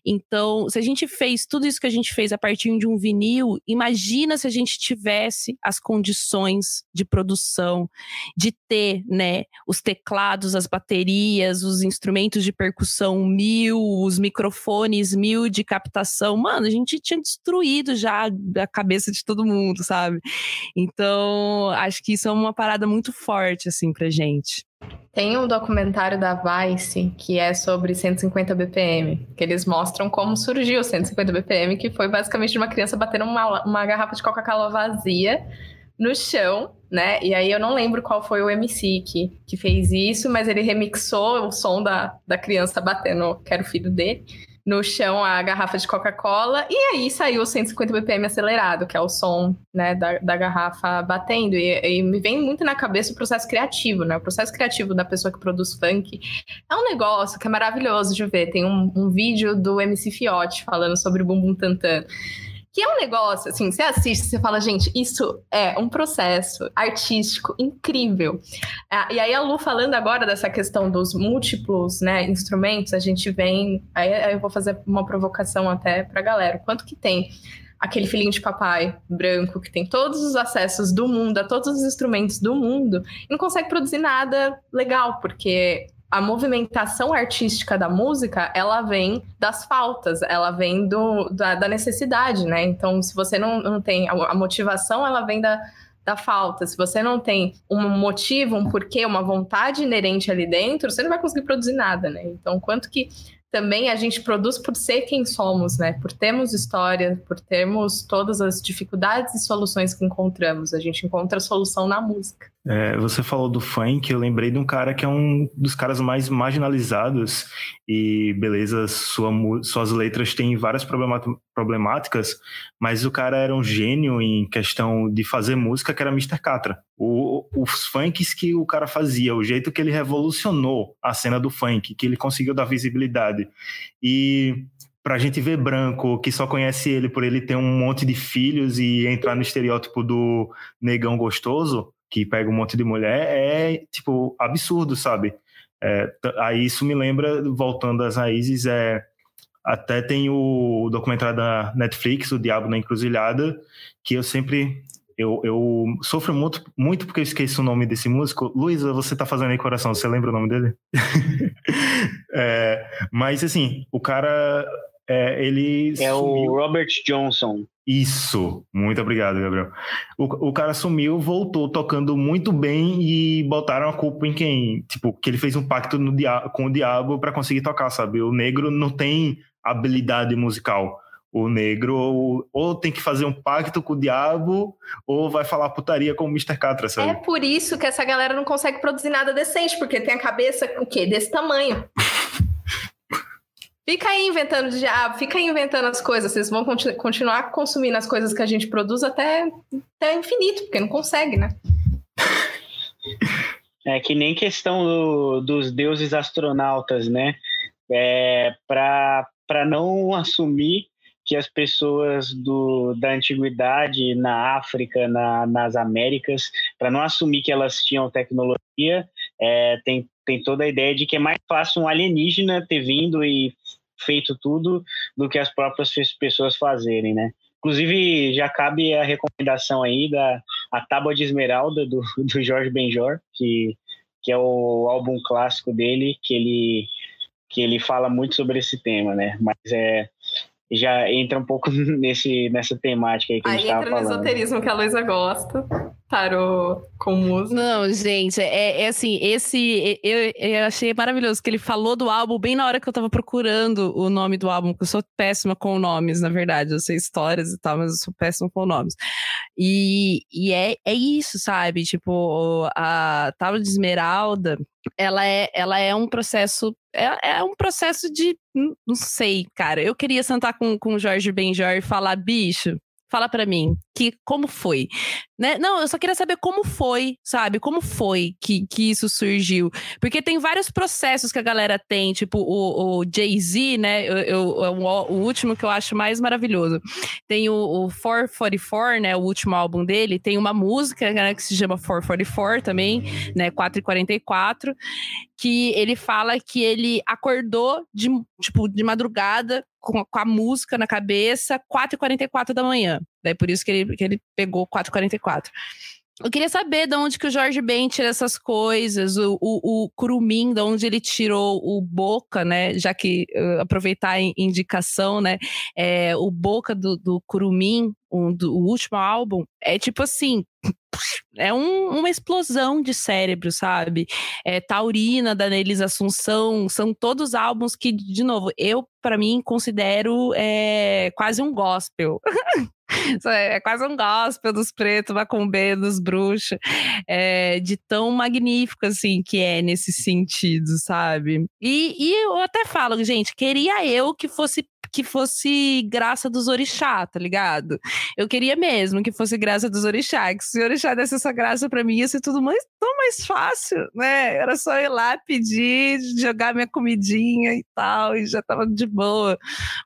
Então, se a gente fez tudo isso que a gente fez a partir de um vinil, imagina se a gente tivesse as condições de produção, de ter, né, os teclados, as baterias, os instrumentos de percussão mil, os microfones mil de captação. Mano, a gente tinha destruído já a cabeça de todo mundo, sabe? Então, acho que isso é uma parada muito forte, assim, pra gente. Tem um documentário da Vice que é sobre 150 BPM, que eles mostram como surgiu o 150 BPM, que foi basicamente uma criança batendo uma, uma garrafa de Coca-Cola vazia no chão, né? E aí eu não lembro qual foi o MC que, que fez isso, mas ele remixou o som da, da criança batendo, que era o filho dele no chão a garrafa de Coca-Cola e aí saiu o 150 BPM acelerado, que é o som né, da, da garrafa batendo. E, e, me vem muito na cabeça o processo criativo, né? O processo criativo da pessoa que produz funk é um negócio que é maravilhoso de ver. Tem um, um vídeo do MC Fiote falando sobre o Bumbum Tantan. Que é um negócio, assim, você assiste, você fala, gente, isso é um processo artístico incrível. Ah, e aí a Lu falando agora dessa questão dos múltiplos né, instrumentos, a gente vem. Aí, eu vou fazer uma provocação até pra galera. Quanto que tem aquele filhinho de papai branco que tem todos os acessos do mundo, a todos os instrumentos do mundo, e não consegue produzir nada legal, porque a movimentação artística da música, ela vem das faltas, ela vem do, da, da necessidade, né? Então, se você não, não tem a, a motivação, ela vem da, da falta. Se você não tem um motivo, um porquê, uma vontade inerente ali dentro, você não vai conseguir produzir nada, né? Então, quanto que também a gente produz por ser quem somos, né? Por termos história, por termos todas as dificuldades e soluções que encontramos. A gente encontra a solução na música. É, você falou do funk, eu lembrei de um cara que é um dos caras mais marginalizados e beleza, sua, suas letras têm várias problemáticas, mas o cara era um gênio em questão de fazer música, que era Mr. Catra. O, os funks que o cara fazia, o jeito que ele revolucionou a cena do funk, que ele conseguiu dar visibilidade. E pra gente ver branco que só conhece ele por ele ter um monte de filhos e entrar no estereótipo do negão gostoso, que pega um monte de mulher, é, tipo, absurdo, sabe? É, aí isso me lembra, voltando às raízes, é, até tem o documentário da Netflix, O Diabo na Encruzilhada, que eu sempre. Eu, eu sofro muito, muito porque eu esqueço o nome desse músico. Luísa, você tá fazendo aí coração, você lembra o nome dele? é, mas assim, o cara. É, ele. É sumiu. o Robert Johnson. Isso, muito obrigado, Gabriel. O, o cara sumiu, voltou tocando muito bem e botaram a culpa em quem? Tipo, que ele fez um pacto no dia com o diabo para conseguir tocar, sabe? O negro não tem habilidade musical. O negro ou, ou, tem que fazer um pacto com o diabo ou vai falar putaria com o Mr. Catra, sabe? É por isso que essa galera não consegue produzir nada decente, porque tem a cabeça o quê? Desse tamanho. Fica aí inventando diabo, fica aí inventando as coisas. Vocês vão continu continuar consumindo as coisas que a gente produz até, até infinito, porque não consegue, né? É que nem questão do, dos deuses astronautas, né? É, Para não assumir que as pessoas do, da antiguidade na África, na, nas Américas, para não assumir que elas tinham tecnologia, é, tem, tem toda a ideia de que é mais fácil um alienígena ter vindo e feito tudo do que as próprias pessoas fazerem, né? Inclusive, já cabe a recomendação aí da a Tábua de Esmeralda, do, do Jorge Benjor, que, que é o álbum clássico dele, que ele, que ele fala muito sobre esse tema, né? Mas é, já entra um pouco nesse, nessa temática aí que aí a gente tava falando. Aí entra no esoterismo que a Luísa gosta tarô com música. Não, gente, é, é assim, esse eu, eu, achei maravilhoso que ele falou do álbum bem na hora que eu tava procurando o nome do álbum, porque eu sou péssima com nomes, na verdade, eu sei histórias e tal, mas eu sou péssima com nomes. E, e é, é isso, sabe? Tipo, a Tábua de Esmeralda, ela é, ela é um processo é, é um processo de não sei, cara. Eu queria sentar com, com o Jorge Benjor e falar, bicho, fala para mim que como foi, né? Não, eu só queria saber como foi, sabe? Como foi que, que isso surgiu? Porque tem vários processos que a galera tem, tipo o, o Jay-Z, né? Eu, eu, o, o, último que eu acho mais maravilhoso. Tem o, o 444, né? O último álbum dele, tem uma música né, que se chama 444 também, né? 444, que ele fala que ele acordou de, tipo, de madrugada com, com a música na cabeça, 4h44 da manhã. Daí por isso que ele, que ele pegou 4h44. Eu queria saber de onde que o Jorge Ben tira essas coisas, o, o, o Curumim, de onde ele tirou o Boca, né? Já que uh, aproveitar a indicação, né? É, o Boca do, do Curumim, um, do, o último álbum, é tipo assim. É um, uma explosão de cérebro, sabe? É, Taurina, da Nelis Assunção, são todos álbuns que, de novo, eu, para mim, considero é, quase um gospel. é quase um gospel dos pretos, macumbeiro, dos bruxos, é, de tão magnífico assim que é nesse sentido, sabe? E, e eu até falo, gente, queria eu que fosse que fosse graça dos orixá, tá ligado? Eu queria mesmo que fosse graça dos orixá, que se o orixá desse essa graça pra mim, ia ser tudo mais, tão mais fácil, né? Era só ir lá pedir, jogar minha comidinha e tal, e já tava de boa.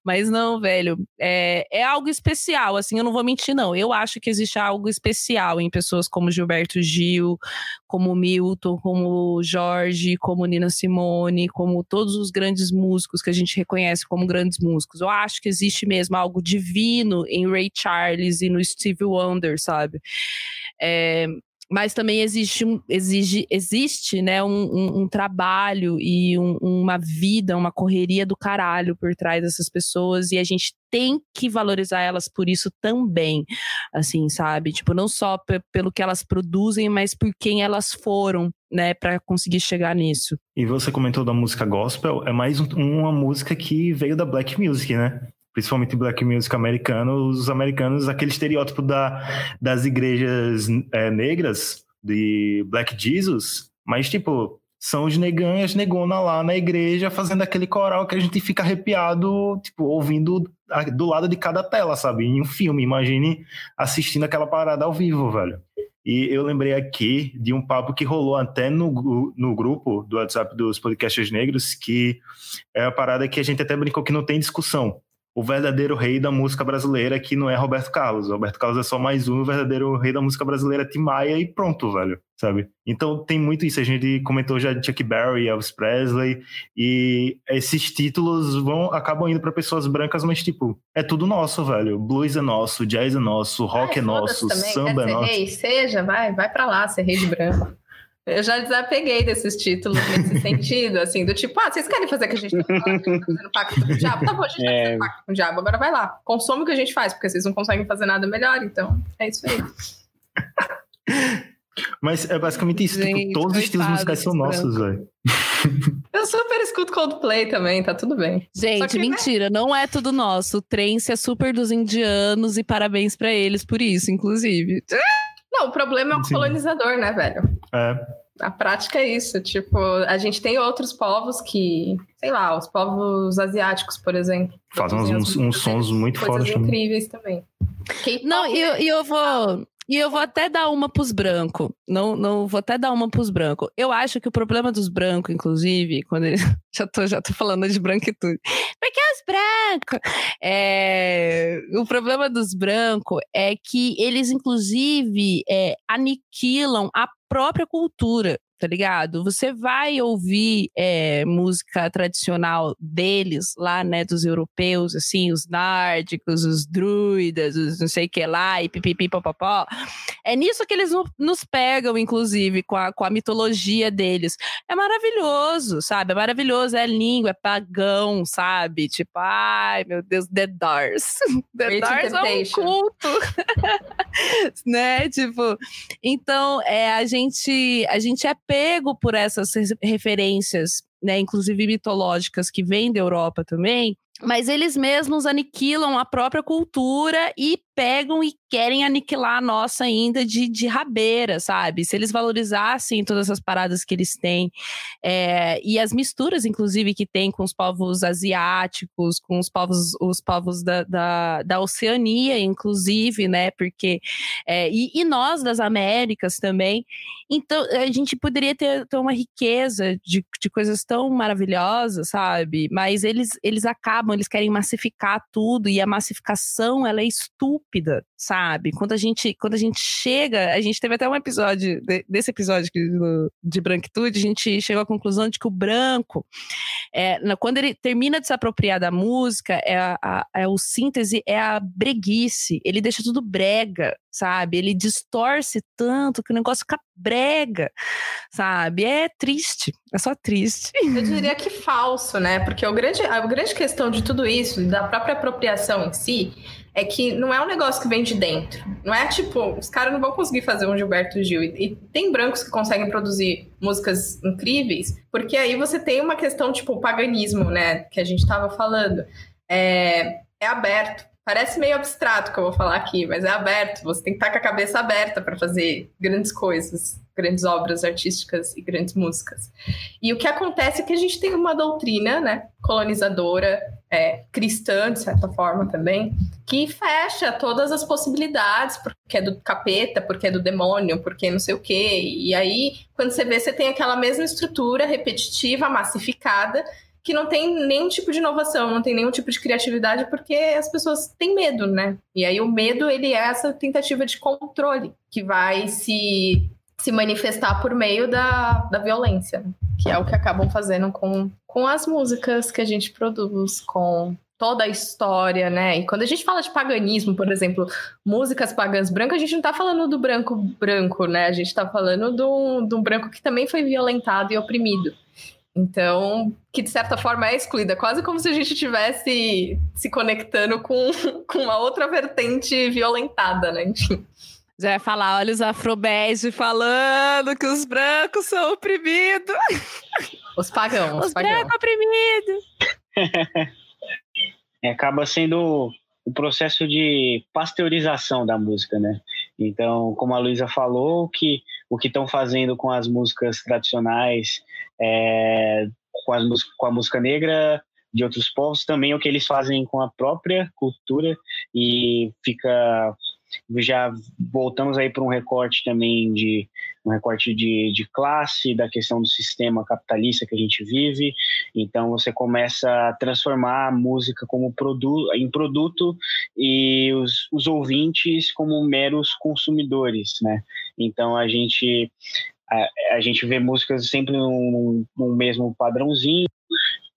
Mas não, velho, é, é algo especial, assim, eu não vou mentir, não. Eu acho que existe algo especial em pessoas como Gilberto Gil, como Milton, como Jorge, como Nina Simone, como todos os grandes músicos que a gente reconhece como grandes músicos músicos. Eu acho que existe mesmo algo divino em Ray Charles e no Steve Wonder, sabe? É, mas também existe, exige, existe né, um, um, um trabalho e um, uma vida, uma correria do caralho por trás dessas pessoas e a gente tem que valorizar elas por isso também, assim, sabe? Tipo, não só pelo que elas produzem, mas por quem elas foram, né, para conseguir chegar nisso. E você comentou da música gospel, é mais uma música que veio da black music, né? Principalmente black music americano, os americanos, aquele estereótipo da, das igrejas é, negras, de Black Jesus, mas tipo, são os neganhas negona lá na igreja fazendo aquele coral que a gente fica arrepiado, tipo, ouvindo do lado de cada tela, sabe? Em um filme, imagine assistindo aquela parada ao vivo, velho. E eu lembrei aqui de um papo que rolou até no, no grupo do WhatsApp dos podcasts negros, que é a parada que a gente até brincou que não tem discussão o verdadeiro rei da música brasileira, que não é Roberto Carlos. Roberto Carlos é só mais um, o verdadeiro rei da música brasileira é Tim Maia e pronto, velho, sabe? Então tem muito isso. A gente comentou já de Chuck Berry, Elvis Presley, e esses títulos vão acabam indo para pessoas brancas, mas tipo, é tudo nosso, velho. Blues é nosso, jazz é nosso, rock é nosso, samba é nosso. Rei, seja, vai, vai para lá, ser rei de branco. Eu já desapeguei desses títulos nesse sentido, assim, do tipo, ah, vocês querem fazer o que a gente tá fazendo pacto com o diabo? Tá bom, a gente é... tá fazendo pacto com o diabo, agora vai lá, consome o que a gente faz, porque vocês não conseguem fazer nada melhor, então é isso aí. Mas é basicamente isso, tipo, gente, tipo, todos os estilos musicais são nossos, velho. Eu super escuto Coldplay também, tá tudo bem. Gente, que, né? mentira, né? não é tudo nosso. O trance é super dos indianos e parabéns para eles por isso, inclusive. Não, o problema é o Sim. colonizador, né, velho? É. A prática é isso. Tipo, a gente tem outros povos que, sei lá, os povos asiáticos, por exemplo. Fazem uns, uns sons muito fortes. incríveis também. Não, e eu, eu vou. E eu vou até dar uma pros brancos. Não, não vou até dar uma pros brancos. Eu acho que o problema dos brancos, inclusive, quando já, tô, já tô falando de branquitude. Porque os brancos. É, o problema dos brancos é que eles, inclusive, é, aniquilam a própria cultura tá ligado? Você vai ouvir é, música tradicional deles, lá, né, dos europeus, assim, os nárdicos, os druidas, os não sei o que lá, e pipipi, popopó. É nisso que eles nos pegam, inclusive, com a, com a mitologia deles. É maravilhoso, sabe? É maravilhoso, é língua, é pagão, sabe? Tipo, ai, meu Deus, The Doors. The Doors é um culto. né? Tipo, então, é, a gente, a gente é pego por essas referências, né, inclusive mitológicas que vêm da Europa também, mas eles mesmos aniquilam a própria cultura e pegam e querem aniquilar a nossa ainda de, de rabeira, sabe? Se eles valorizassem todas essas paradas que eles têm é, e as misturas, inclusive, que tem com os povos asiáticos, com os povos, os povos da, da, da Oceania, inclusive, né? Porque é, e, e, nós das Américas também. Então, a gente poderia ter, ter uma riqueza de, de coisas tão maravilhosas, sabe? Mas eles, eles acabam, eles querem massificar tudo e a massificação, ela é estúpida sabe? Quando a gente, quando a gente chega, a gente teve até um episódio, desse episódio de branquitude, a gente chegou à conclusão de que o branco, é, quando ele termina de se apropriar da música, é a, é o síntese, é a breguice, ele deixa tudo brega, sabe? Ele distorce tanto que o negócio fica brega, sabe? É triste, é só triste. Eu diria que falso, né? Porque o grande, a grande questão de tudo isso, da própria apropriação em si, é que não é um negócio que vem de dentro. Não é tipo, os caras não vão conseguir fazer um Gilberto Gil. E, e, tem brancos que conseguem produzir músicas incríveis, porque aí você tem uma questão tipo paganismo, né? Que a gente tava falando. É, é aberto. Parece meio abstrato que eu vou falar aqui, mas é aberto. Você tem que estar com a cabeça aberta para fazer grandes coisas, grandes obras artísticas e grandes músicas. E o que acontece é que a gente tem uma doutrina, né, colonizadora, é, cristã de certa forma também, que fecha todas as possibilidades, porque é do capeta, porque é do demônio, porque não sei o quê. E aí, quando você vê, você tem aquela mesma estrutura repetitiva, massificada que não tem nenhum tipo de inovação, não tem nenhum tipo de criatividade, porque as pessoas têm medo, né? E aí o medo, ele é essa tentativa de controle que vai se, se manifestar por meio da, da violência, que é o que acabam fazendo com, com as músicas que a gente produz, com toda a história, né? E quando a gente fala de paganismo, por exemplo, músicas pagãs brancas, a gente não tá falando do branco branco, né? A gente tá falando do, do branco que também foi violentado e oprimido. Então, que de certa forma é excluída, quase como se a gente estivesse se conectando com, com uma outra vertente violentada, né? Enfim. Já ia falar, olha os afrobege falando que os brancos são oprimidos. Os pagãos. Os pagãos. brancos oprimidos. É, acaba sendo o processo de pasteurização da música, né? Então, como a Luísa falou, que o que estão fazendo com as músicas tradicionais, é, com, as, com a música negra de outros povos, também é o que eles fazem com a própria cultura e fica já voltamos aí para um recorte também de um recorte de, de classe, da questão do sistema capitalista que a gente vive. Então você começa a transformar a música como produto, em produto e os, os ouvintes como meros consumidores, né? Então a gente a, a gente vê músicas sempre no, mesmo padrãozinho,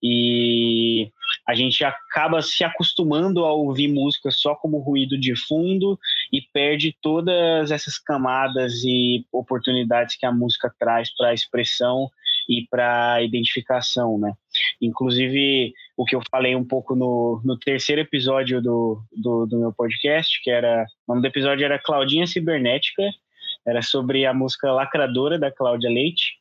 e a gente acaba se acostumando a ouvir música só como ruído de fundo e perde todas essas camadas e oportunidades que a música traz para a expressão e para identificação, né? Inclusive, o que eu falei um pouco no, no terceiro episódio do, do, do meu podcast, que era... O nome do episódio era Claudinha Cibernética, era sobre a música Lacradora, da Cláudia Leite,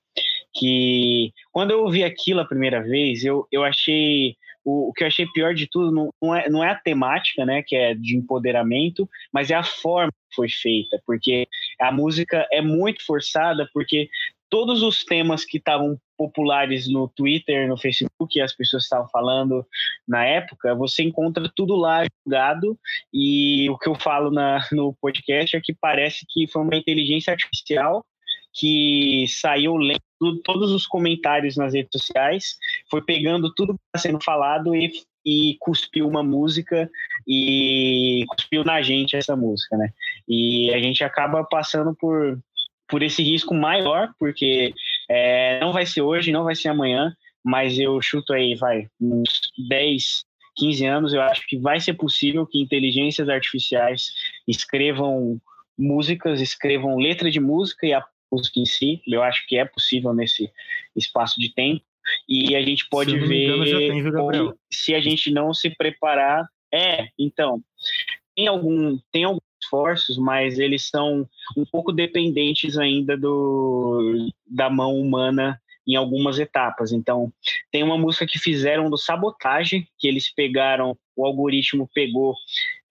que quando eu ouvi aquilo a primeira vez, eu, eu achei o, o que eu achei pior de tudo não, não, é, não é a temática, né, que é de empoderamento, mas é a forma que foi feita, porque a música é muito forçada, porque todos os temas que estavam populares no Twitter, no Facebook, as pessoas estavam falando na época, você encontra tudo lá jogado e o que eu falo na, no podcast é que parece que foi uma inteligência artificial que saiu lendo todos os comentários nas redes sociais, foi pegando tudo que está sendo falado e, e cuspiu uma música e cuspiu na gente essa música, né? E a gente acaba passando por, por esse risco maior, porque é, não vai ser hoje, não vai ser amanhã, mas eu chuto aí, vai, uns 10, 15 anos, eu acho que vai ser possível que inteligências artificiais escrevam músicas, escrevam letra de música e a música em si. Eu acho que é possível nesse espaço de tempo. E a gente pode ver engano, tem, se a gente não se preparar. É, então, tem algum tem alguns esforços, mas eles são um pouco dependentes ainda do da mão humana em algumas etapas. Então, tem uma música que fizeram do Sabotagem, que eles pegaram, o algoritmo pegou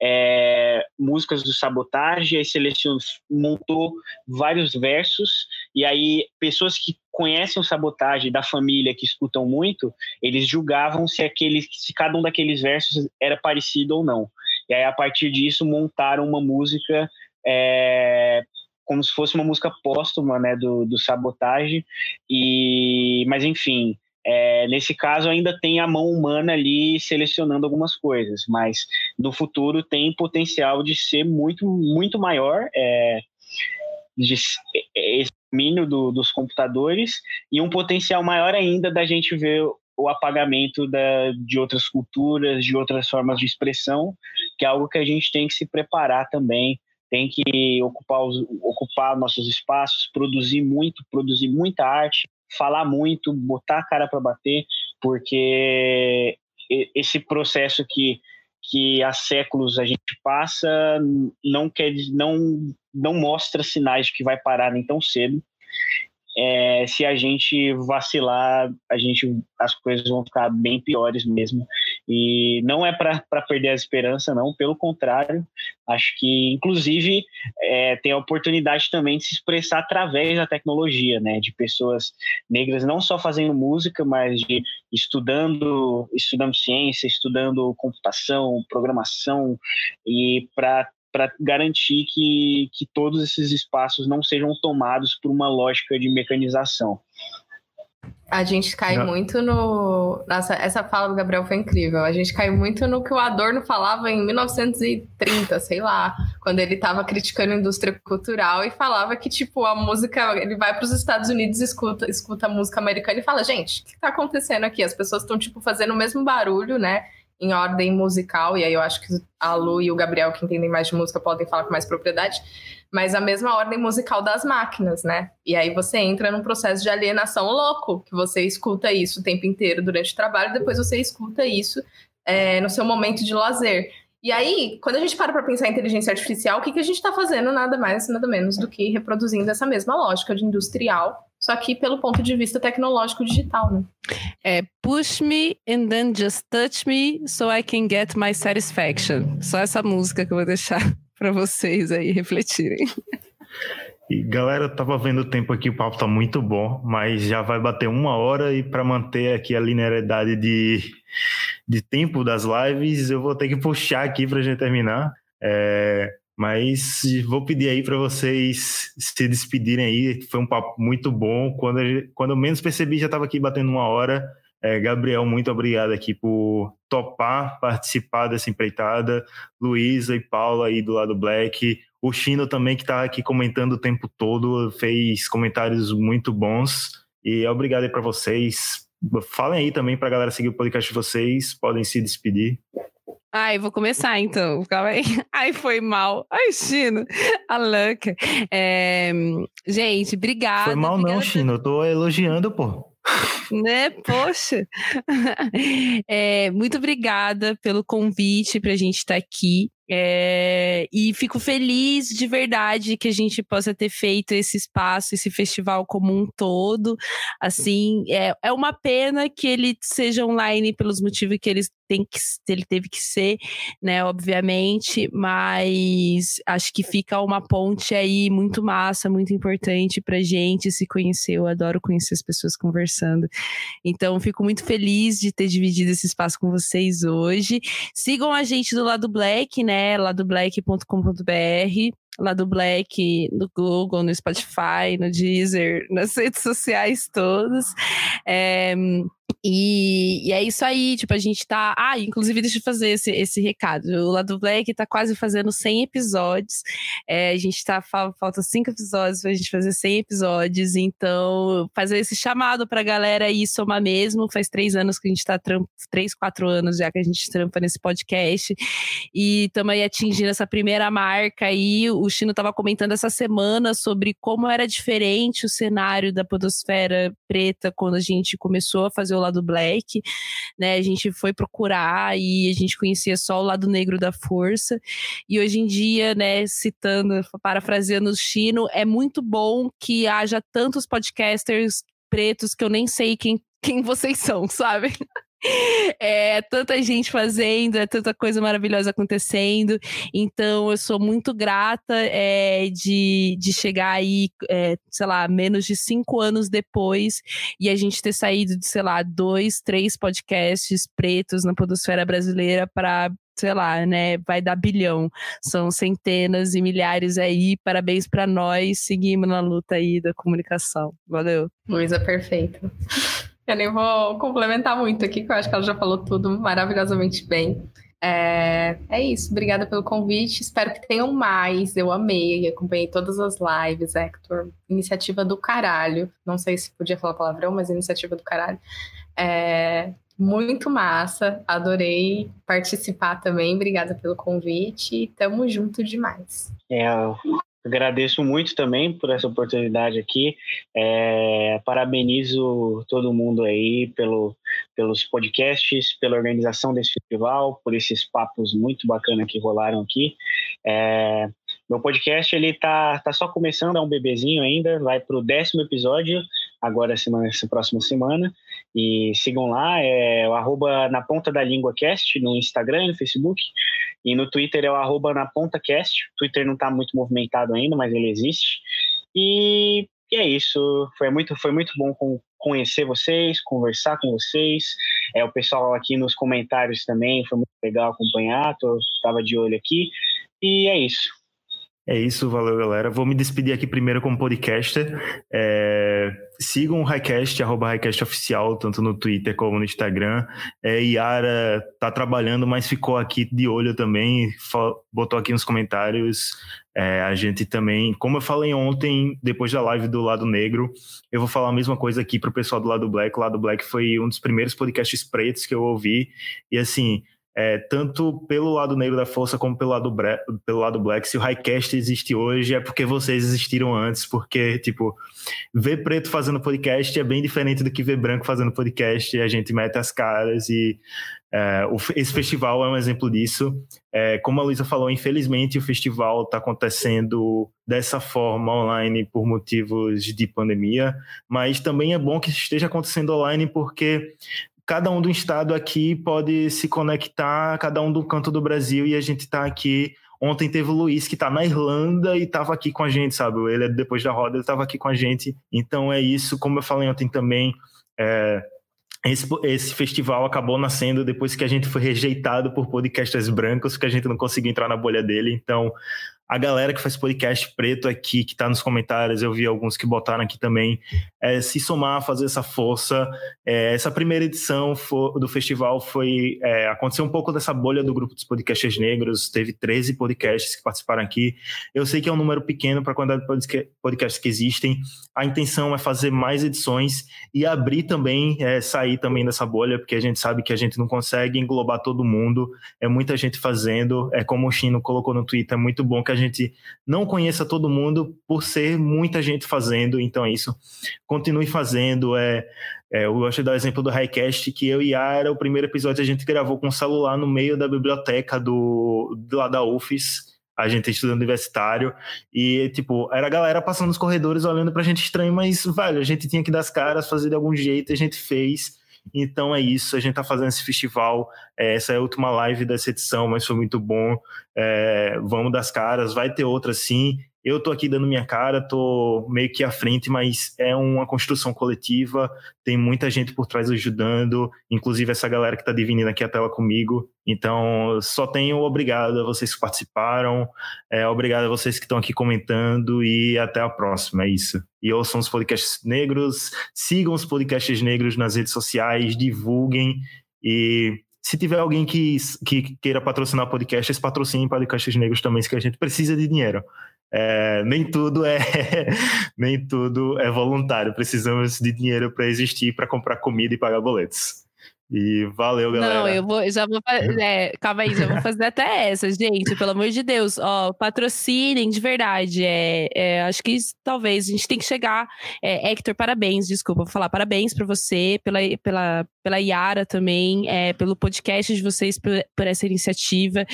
é, músicas do Sabotagem, aí selecionou, montou vários versos, e aí pessoas que conhecem o Sabotagem da família, que escutam muito, eles julgavam se, aquele, se cada um daqueles versos era parecido ou não. E aí, a partir disso, montaram uma música é, como se fosse uma música póstuma, né, do, do Sabotage, e, mas enfim, é, nesse caso ainda tem a mão humana ali selecionando algumas coisas, mas no futuro tem potencial de ser muito, muito maior, é, de, esse domínio do, dos computadores, e um potencial maior ainda da gente ver o apagamento da, de outras culturas, de outras formas de expressão, que é algo que a gente tem que se preparar também tem que ocupar, os, ocupar nossos espaços, produzir muito, produzir muita arte, falar muito, botar a cara para bater, porque esse processo que, que há séculos a gente passa não quer não não mostra sinais de que vai parar nem tão cedo. É, se a gente vacilar, a gente as coisas vão ficar bem piores mesmo. E não é para perder a esperança, não, pelo contrário, acho que, inclusive, é, tem a oportunidade também de se expressar através da tecnologia, né, de pessoas negras não só fazendo música, mas de estudando, estudando ciência, estudando computação, programação, e para para garantir que, que todos esses espaços não sejam tomados por uma lógica de mecanização. A gente cai não. muito no. Nossa, essa fala do Gabriel foi incrível. A gente cai muito no que o Adorno falava em 1930, sei lá, quando ele estava criticando a indústria cultural e falava que, tipo, a música. Ele vai para os Estados Unidos escuta, escuta a música americana e fala: gente, o que está acontecendo aqui? As pessoas estão, tipo, fazendo o mesmo barulho, né? em ordem musical, e aí eu acho que a Lu e o Gabriel, que entendem mais de música, podem falar com mais propriedade, mas a mesma ordem musical das máquinas, né? E aí você entra num processo de alienação louco, que você escuta isso o tempo inteiro durante o trabalho, depois você escuta isso é, no seu momento de lazer. E aí, quando a gente para para pensar em inteligência artificial, o que, que a gente está fazendo? Nada mais, nada menos do que reproduzindo essa mesma lógica de industrial, só que pelo ponto de vista tecnológico digital, né? É push me and then just touch me so I can get my satisfaction. Só essa música que eu vou deixar para vocês aí refletirem. E galera, eu tava vendo o tempo aqui, o papo tá muito bom, mas já vai bater uma hora e para manter aqui a linearidade de de tempo das lives, eu vou ter que puxar aqui para gente terminar. É, mas vou pedir aí para vocês se despedirem aí. Foi um papo muito bom. Quando, quando eu menos percebi, já estava aqui batendo uma hora. É, Gabriel, muito obrigado aqui por topar participar dessa empreitada. Luísa e Paula aí do lado Black. O Chino também, que está aqui comentando o tempo todo, fez comentários muito bons. E obrigado aí para vocês. Falem aí também para a galera seguir o podcast de vocês, podem se despedir. Ai, vou começar então. Calma aí. Ai, foi mal. Ai, Chino. A louca. É... Gente, obrigada. Foi mal obrigada não, Chino. Eu tô elogiando, pô. Né? Poxa. É, muito obrigada pelo convite para a gente estar tá aqui. É, e fico feliz de verdade que a gente possa ter feito esse espaço, esse festival como um todo. Assim, é, é uma pena que ele seja online pelos motivos que eles tem que ele teve que ser, né, obviamente, mas acho que fica uma ponte aí muito massa, muito importante pra gente se conhecer. Eu adoro conhecer as pessoas conversando. Então, fico muito feliz de ter dividido esse espaço com vocês hoje. Sigam a gente do lado Black, né? ladoblack.com.br, lado Black no Google, no Spotify, no Deezer, nas redes sociais todas. É, e, e, é isso aí, tipo, a gente tá. Ah, inclusive, deixa eu fazer esse, esse recado. O Lado Black tá quase fazendo 100 episódios. É, a gente tá. Falta 5 episódios pra gente fazer 100 episódios. Então, fazer esse chamado pra galera aí somar mesmo. Faz três anos que a gente tá. Tramp, três, quatro anos já que a gente trampa nesse podcast. E aí atingindo essa primeira marca aí. O Chino tava comentando essa semana sobre como era diferente o cenário da Podosfera Preta quando a gente começou a fazer o lado black, né? A gente foi procurar e a gente conhecia só o lado negro da força. E hoje em dia, né, citando, parafraseando o Chino, é muito bom que haja tantos podcasters pretos que eu nem sei quem, quem vocês são, sabe? É tanta gente fazendo, é tanta coisa maravilhosa acontecendo. Então, eu sou muito grata é, de, de chegar aí, é, sei lá, menos de cinco anos depois e a gente ter saído de, sei lá, dois, três podcasts pretos na Podosfera Brasileira para sei lá, né, vai dar bilhão. São centenas e milhares aí. Parabéns para nós. Seguimos na luta aí da comunicação. Valeu. Luísa, perfeito. Eu nem vou complementar muito aqui, que eu acho que ela já falou tudo maravilhosamente bem. É, é isso, obrigada pelo convite. Espero que tenham mais. Eu amei, acompanhei todas as lives, Hector. Iniciativa do caralho. Não sei se podia falar palavrão, mas iniciativa do caralho. É, muito massa, adorei participar também. Obrigada pelo convite. Tamo junto demais. É, Agradeço muito também por essa oportunidade aqui. É, parabenizo todo mundo aí pelo, pelos podcasts, pela organização desse festival, por esses papos muito bacanas que rolaram aqui. É, meu podcast ele tá, tá só começando, é um bebezinho ainda, vai para o décimo episódio, agora semana, essa próxima semana. E sigam lá, é o arroba na ponta da língua cast no Instagram, no Facebook. E no Twitter é o arroba na ponta cast. O Twitter não está muito movimentado ainda, mas ele existe. E, e, é isso. Foi muito, foi muito bom conhecer vocês, conversar com vocês. É, o pessoal aqui nos comentários também, foi muito legal acompanhar. Tô, tava de olho aqui. E é isso. É isso, valeu galera. Vou me despedir aqui primeiro como podcaster. É... Sigam o Highcast, arroba Highcast Oficial, tanto no Twitter como no Instagram. É, Yara tá trabalhando, mas ficou aqui de olho também, botou aqui nos comentários. É, a gente também, como eu falei ontem, depois da live do Lado Negro, eu vou falar a mesma coisa aqui pro pessoal do Lado Black. O Lado Black foi um dos primeiros podcasts pretos que eu ouvi. E assim, é, tanto pelo lado negro da força como pelo lado, pelo lado black. Se o Highcast existe hoje, é porque vocês existiram antes, porque, tipo, ver preto fazendo podcast é bem diferente do que ver branco fazendo podcast, e a gente mete as caras e é, esse festival é um exemplo disso. É, como a Luísa falou, infelizmente o festival está acontecendo dessa forma online por motivos de pandemia, mas também é bom que esteja acontecendo online porque cada um do estado aqui pode se conectar, cada um do canto do Brasil, e a gente está aqui. Ontem teve o Luiz, que está na Irlanda e estava aqui com a gente, sabe? Ele, depois da roda, ele estava aqui com a gente. Então é isso, como eu falei ontem também. É, esse, esse, festival acabou nascendo depois que a gente foi rejeitado por podcasters brancos, que a gente não conseguiu entrar na bolha dele. Então, a galera que faz podcast preto aqui, que está nos comentários, eu vi alguns que botaram aqui também, é, se somar, fazer essa força. É, essa primeira edição do festival foi. É, aconteceu um pouco dessa bolha do grupo dos podcasters negros, teve 13 podcasts que participaram aqui. Eu sei que é um número pequeno para a quantidade de podcasts que existem. A intenção é fazer mais edições e abrir também, é, sair também dessa bolha, porque a gente sabe que a gente não consegue englobar todo mundo, é muita gente fazendo. É como o Chino colocou no Twitter, é muito bom que a gente não conheça todo mundo por ser muita gente fazendo, então é isso. Continue fazendo. É, é, eu gosto de dar o exemplo do Highcast, que eu e a era o primeiro episódio a gente gravou com o celular no meio da biblioteca do, lá da UFES. A gente estudando universitário e, tipo, era a galera passando nos corredores olhando pra gente estranho, mas, velho, a gente tinha que dar as caras, fazer de algum jeito, a gente fez. Então é isso, a gente está fazendo esse festival. É, essa é a última live dessa edição, mas foi muito bom. É, vamos das caras, vai ter outra sim. Eu tô aqui dando minha cara, tô meio que à frente, mas é uma construção coletiva, tem muita gente por trás ajudando, inclusive essa galera que tá dividindo aqui a tela comigo. Então, só tenho obrigado a vocês que participaram, é, obrigado a vocês que estão aqui comentando e até a próxima, é isso. E ouçam os podcasts negros, sigam os podcasts negros nas redes sociais, divulguem e se tiver alguém que, que queira patrocinar podcasts, patrocinem podcasts negros também, que a gente precisa de dinheiro. É, nem tudo é nem tudo é voluntário. Precisamos de dinheiro para existir, para comprar comida e pagar boletos. E valeu, galera. Não, eu vou, já vou fazer. É, calma aí, já vou fazer até essa, gente. Pelo amor de Deus, ó, patrocinem de verdade. É, é acho que talvez a gente tem que chegar. É, Hector, parabéns, desculpa, vou falar parabéns para você, pela, pela, pela Yara também, é, pelo podcast de vocês, por, por, essa iniciativa.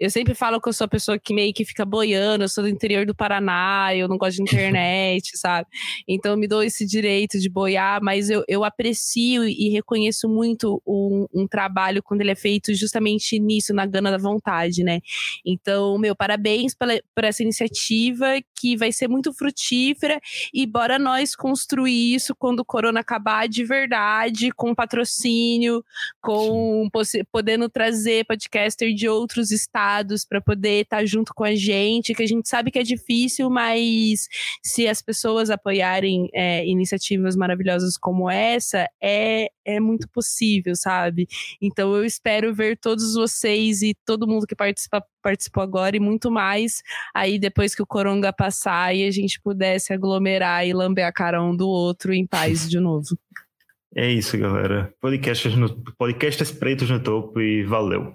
Eu sempre falo que eu sou a pessoa que meio que fica boiando, eu sou do interior do Paraná, eu não gosto de internet, sabe? Então me dou esse direito de boiar, mas eu, eu aprecio e reconheço muito um, um, trabalho quando ele é feito justamente nisso, na gana da vontade, né? Então, meu, parabéns pela, por essa iniciativa que vai ser muito frutífera e bora nós construir isso quando o corona acabar de verdade, com patrocínio com podendo trazer podcaster de outros estados para poder estar tá junto com a gente, que a gente sabe que é difícil, mas se as pessoas apoiarem é, iniciativas maravilhosas como essa, é, é muito possível, sabe? Então eu espero ver todos vocês e todo mundo que participa, participou agora e muito mais aí depois que o coronga passar e a gente pudesse aglomerar e lamber a cara um do outro em paz de novo. É isso, galera. Podcasts, no, podcasts pretos no topo e valeu.